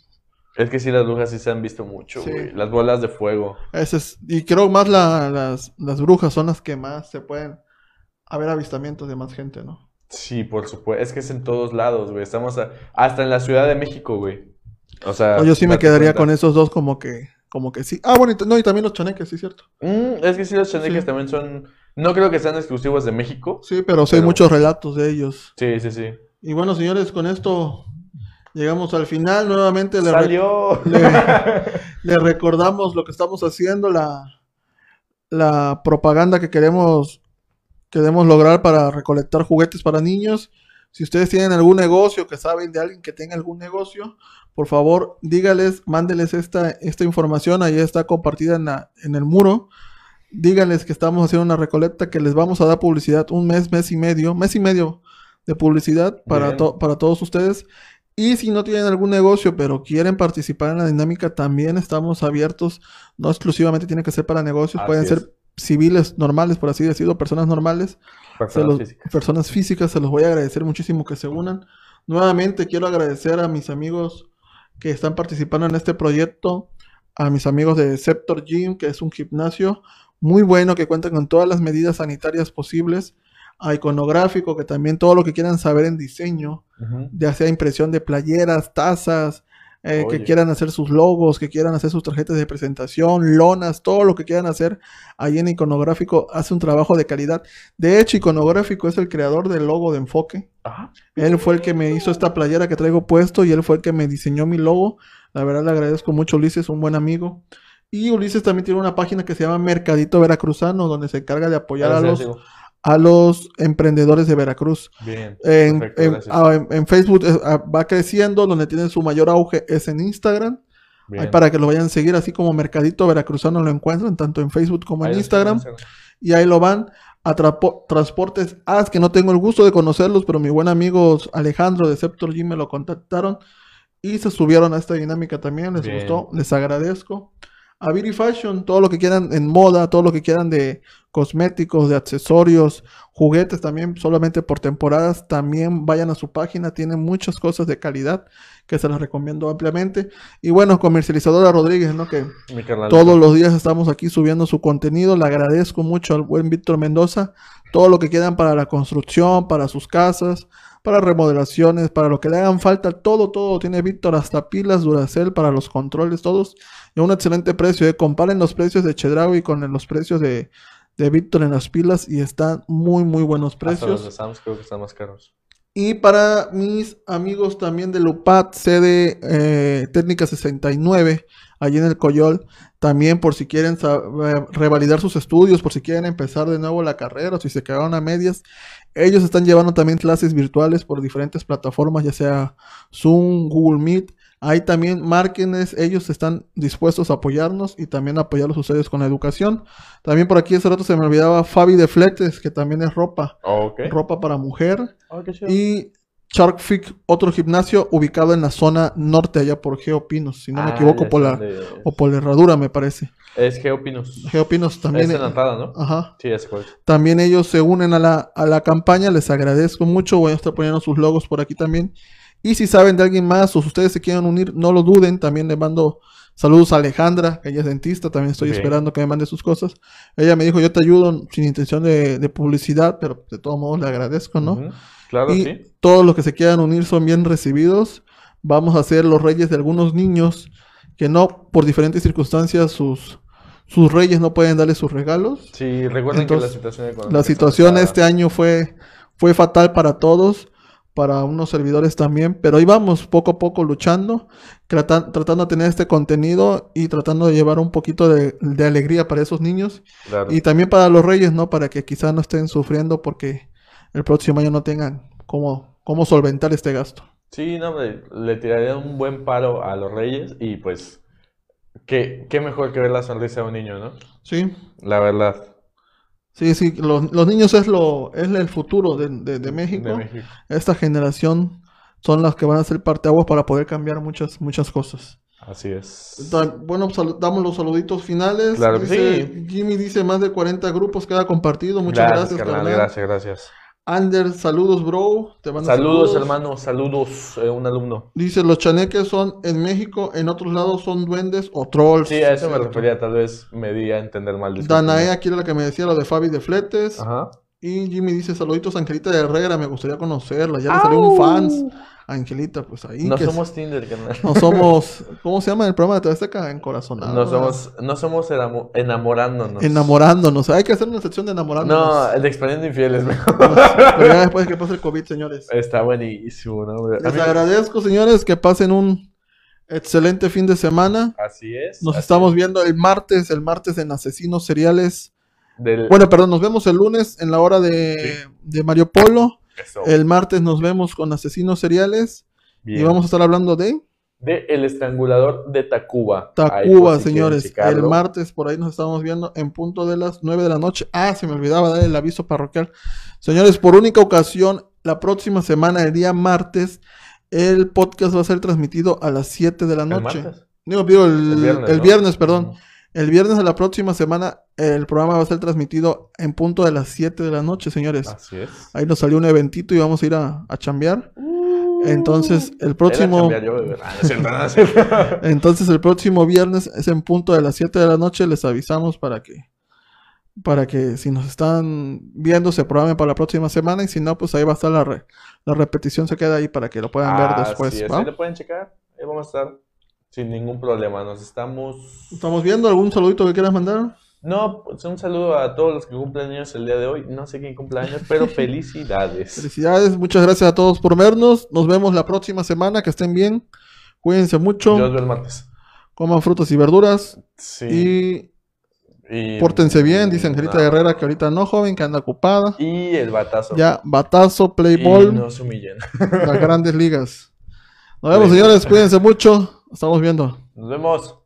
Es que sí, las brujas sí se han visto mucho, Sí. güey. Las bolas de fuego. Ese es, y creo más la- las, las brujas son las que más se pueden haber avistamientos de más gente, ¿no? Sí, por supuesto. Es que es en todos lados, güey. Estamos a- hasta en la Ciudad de México, güey. O sea, yo sí me quedaría con esos dos como que, como que sí. Ah, bueno, y no, y también los chaneques, sí, cierto. Mm, es que sí, los chaneques Sí. también son. No creo que sean exclusivos de México. Sí, pero sí hay Pero- muchos relatos de ellos. Sí, sí, sí. Y bueno, señores, con esto llegamos al final. Nuevamente le, re- ¡Salió! le- le recordamos lo que estamos haciendo, la, la propaganda que queremos, queremos lograr para recolectar juguetes para niños. Si ustedes tienen algún negocio, que saben de alguien que tenga algún negocio, por favor, dígales, mándeles esta, esta información, ahí está compartida en, la- en el muro. Díganles que estamos haciendo una recolecta, que les vamos a dar publicidad un mes, mes y medio, mes y medio de publicidad para, to- para todos ustedes. Y si no tienen algún negocio, pero quieren participar en la dinámica, también estamos abiertos. No exclusivamente tiene que ser para negocios, Así pueden es. ser civiles normales, por así decirlo, personas normales, Personas los- físicas. personas físicas. Se los voy a agradecer muchísimo que se unan. Nuevamente quiero agradecer a mis amigos que están participando en este proyecto, a mis amigos de Scepter Gym, que es un gimnasio muy bueno que cuenta con todas las medidas sanitarias posibles, a Iconográfico, que también todo lo que quieran saber en diseño, Ujú. ya sea impresión de playeras, tazas, eh, que quieran hacer sus logos, que quieran hacer sus tarjetas de presentación, lonas, todo lo que quieran hacer ahí en Iconográfico hace un trabajo de calidad. De hecho, Iconográfico es el creador del logo de enfoque. Ah, Él fue el que me hizo esta playera que traigo puesto y él fue el que me diseñó mi logo. La verdad le agradezco mucho Ulises, un buen amigo. Y Ulises también tiene una página que se llama Mercadito Veracruzano, donde se encarga de apoyar a los. A los emprendedores de Veracruz. Bien. En, perfecto, en- gracias. ah, en- en Facebook eh, ah, va creciendo, donde tiene su mayor auge es en Instagram. Ahí para que lo vayan a seguir, así como Mercadito Veracruzano lo encuentran, tanto en Facebook como Ahí en Instagram. Y ahí lo van a Trapo- Transportes AS, que no tengo el gusto de conocerlos, pero mi buen amigo Alejandro de Sceptor Gym me lo contactaron y se subieron a esta dinámica también. Les Bien. gustó, les agradezco. A Beauty Fashion, todo lo que quieran en moda, todo lo que quieran de cosméticos, de accesorios, juguetes también, solamente por temporadas. También vayan a su página, tienen muchas cosas de calidad que se las recomiendo ampliamente. Y bueno, comercializadora Rodríguez, ¿no? Que todos los días estamos aquí subiendo su contenido. Le agradezco mucho al buen Víctor Mendoza. Todo lo que quieran para la construcción, para sus casas, para remodelaciones, para lo que le hagan falta. Todo, todo tiene Víctor. Hasta pilas Duracell para los controles, todos. Y a un excelente precio. ¿eh? Comparen los precios de Chedraui con los precios de, de Víctor en las pilas. Y están muy, muy buenos Hasta los precios. de Sam's creo que están más caros. Y para mis amigos también de Lupat, sede eh, Técnica 69, allí en el Coyol, también por si quieren revalidar sus estudios, por si quieren empezar de nuevo la carrera, si se quedaron a medias, ellos están llevando también clases virtuales por diferentes plataformas, ya sea Zoom, Google Meet. Ahí también márquenes, ellos están dispuestos a apoyarnos y también a apoyarlos ustedes con la educación. También por aquí hace rato se me olvidaba Fabi de Fletes, que también es ropa, ropa para mujer. Chido. Y Shark Fit, otro gimnasio ubicado en la zona norte, allá por Geopinos, si no me Ah, equivoco, por la, es. o por la herradura, me parece. Es Geopinos. Geopinos también. Es en la entrada, ¿no? Ajá. Sí, puede. También ellos se unen a la, a la campaña, les agradezco mucho. Voy a estar poniendo sus logos por aquí también. Y si saben de alguien más o si ustedes se quieren unir, no lo duden. También le mando saludos a Alejandra, que ella es dentista. También estoy esperando que me mande sus cosas. Ella me dijo, yo te ayudo sin intención de, de publicidad, pero de todos modos le agradezco, ¿no? Ujú. Claro, y sí. todos los que se quieran unir son bien recibidos. Vamos a ser los reyes de algunos niños que no, por diferentes circunstancias, sus, sus reyes no pueden darles sus regalos. Sí, recuerden Entonces, que la situación económica La situación este año fue, fue fatal para todos, para unos servidores también, pero ahí vamos poco a poco luchando, trata- tratando de tener este contenido y tratando de llevar un poquito de, de alegría para esos niños Claro. y también para los reyes, ¿no? Para que quizás no estén sufriendo porque el próximo año no tengan cómo, cómo solventar este gasto. Sí, no, hombre, le tiraría un buen paro a los reyes y pues, qué, qué mejor que ver la sonrisa de un niño, ¿no? Sí, La verdad. Sí, sí, los, los niños es, lo, es el futuro de, de- de México. De México. Esta generación son las que van a ser parteaguas para poder cambiar muchas, muchas cosas. Así es. Da- Bueno, sal- damos los saluditos finales. Claro que Dice- sí. Jimmy dice más de 40 grupos queda compartido. Muchas gracias, carnal, carnal. gracias, gracias. Ander, saludos, bro. Te mando Saludos, hermano, saludos, eh, un alumno. Dice, los chaneques son en México, en otros lados son duendes o trolls. Sí, a eso me refería, tal vez me di a entender mal. Danae, aquí era la que me decía lo de Fabi de Fletes. Ajá. Y Jimmy dice, saluditos, Angelita de Herrera, me gustaría conocerla. Ya le salió un fans. Angelita, pues ahí. No que somos Tinder, carnal. no somos, ¿cómo se llama el programa de TV Azteca? Encorazonados. No somos, no somos enamo- enamorándonos. Enamorándonos. Hay que hacer una sección de enamorándonos. No, el de expandiendo infieles, mejor. Pero ya después de que pase el COVID, señores. Está buenísimo, ¿no? Les mí- agradezco, señores, que pasen un excelente fin de semana. Así es. Nos así estamos es. viendo el martes, el martes en Asesinos Seriales. Del... Bueno, perdón, nos vemos el lunes en la hora de, de Mario Polo. Eso. El martes nos vemos con Asesinos Seriales. Y vamos a estar hablando de De El Estrangulador de Tacuba. Tacuba, si señores. El martes por ahí nos estamos viendo en punto de las 9 de la noche. Ah, se me olvidaba dar el aviso parroquial. Señores, por única ocasión, la próxima semana, el día martes, El podcast va a ser transmitido a las 7 de la ¿El noche. martes? Digo, digo, el, El viernes, el ¿no? viernes, perdón. El viernes de la próxima semana el programa va a ser transmitido en punto de las 7 de la noche, señores. Así es. Ahí nos salió un eventito y vamos a ir a, a chambear. Entonces, el próximo... chambear yo, bebé. Ah, no es cierto, no es cierto. Entonces el próximo viernes es en punto de las 7 de la noche, les avisamos para que para que si nos están viendo se programen para la próxima semana y si no, pues ahí va a estar la, re- la repetición, se queda ahí para que lo puedan ver después. es, ¿va? ahí lo pueden checar. Ahí vamos a estar sin ningún problema. Nos estamos. ¿Estamos viendo algún saludito que quieras mandar? No, pues un saludo a todos los que cumplen años el día de hoy. No sé quién cumple años, pero felicidades. Felicidades, muchas gracias a todos por vernos. Nos vemos la próxima semana, que estén bien. Cuídense mucho, Yo os veo el martes. coman frutas y verduras Sí. y Y, pórtense bien, dice Angelita no. Herrera que ahorita no, joven, que anda ocupada. Y el batazo. Ya, batazo, play Y ball. no se humillen. las grandes ligas. Nos vemos, señores. Cuídense mucho. Estamos viendo. Nos vemos.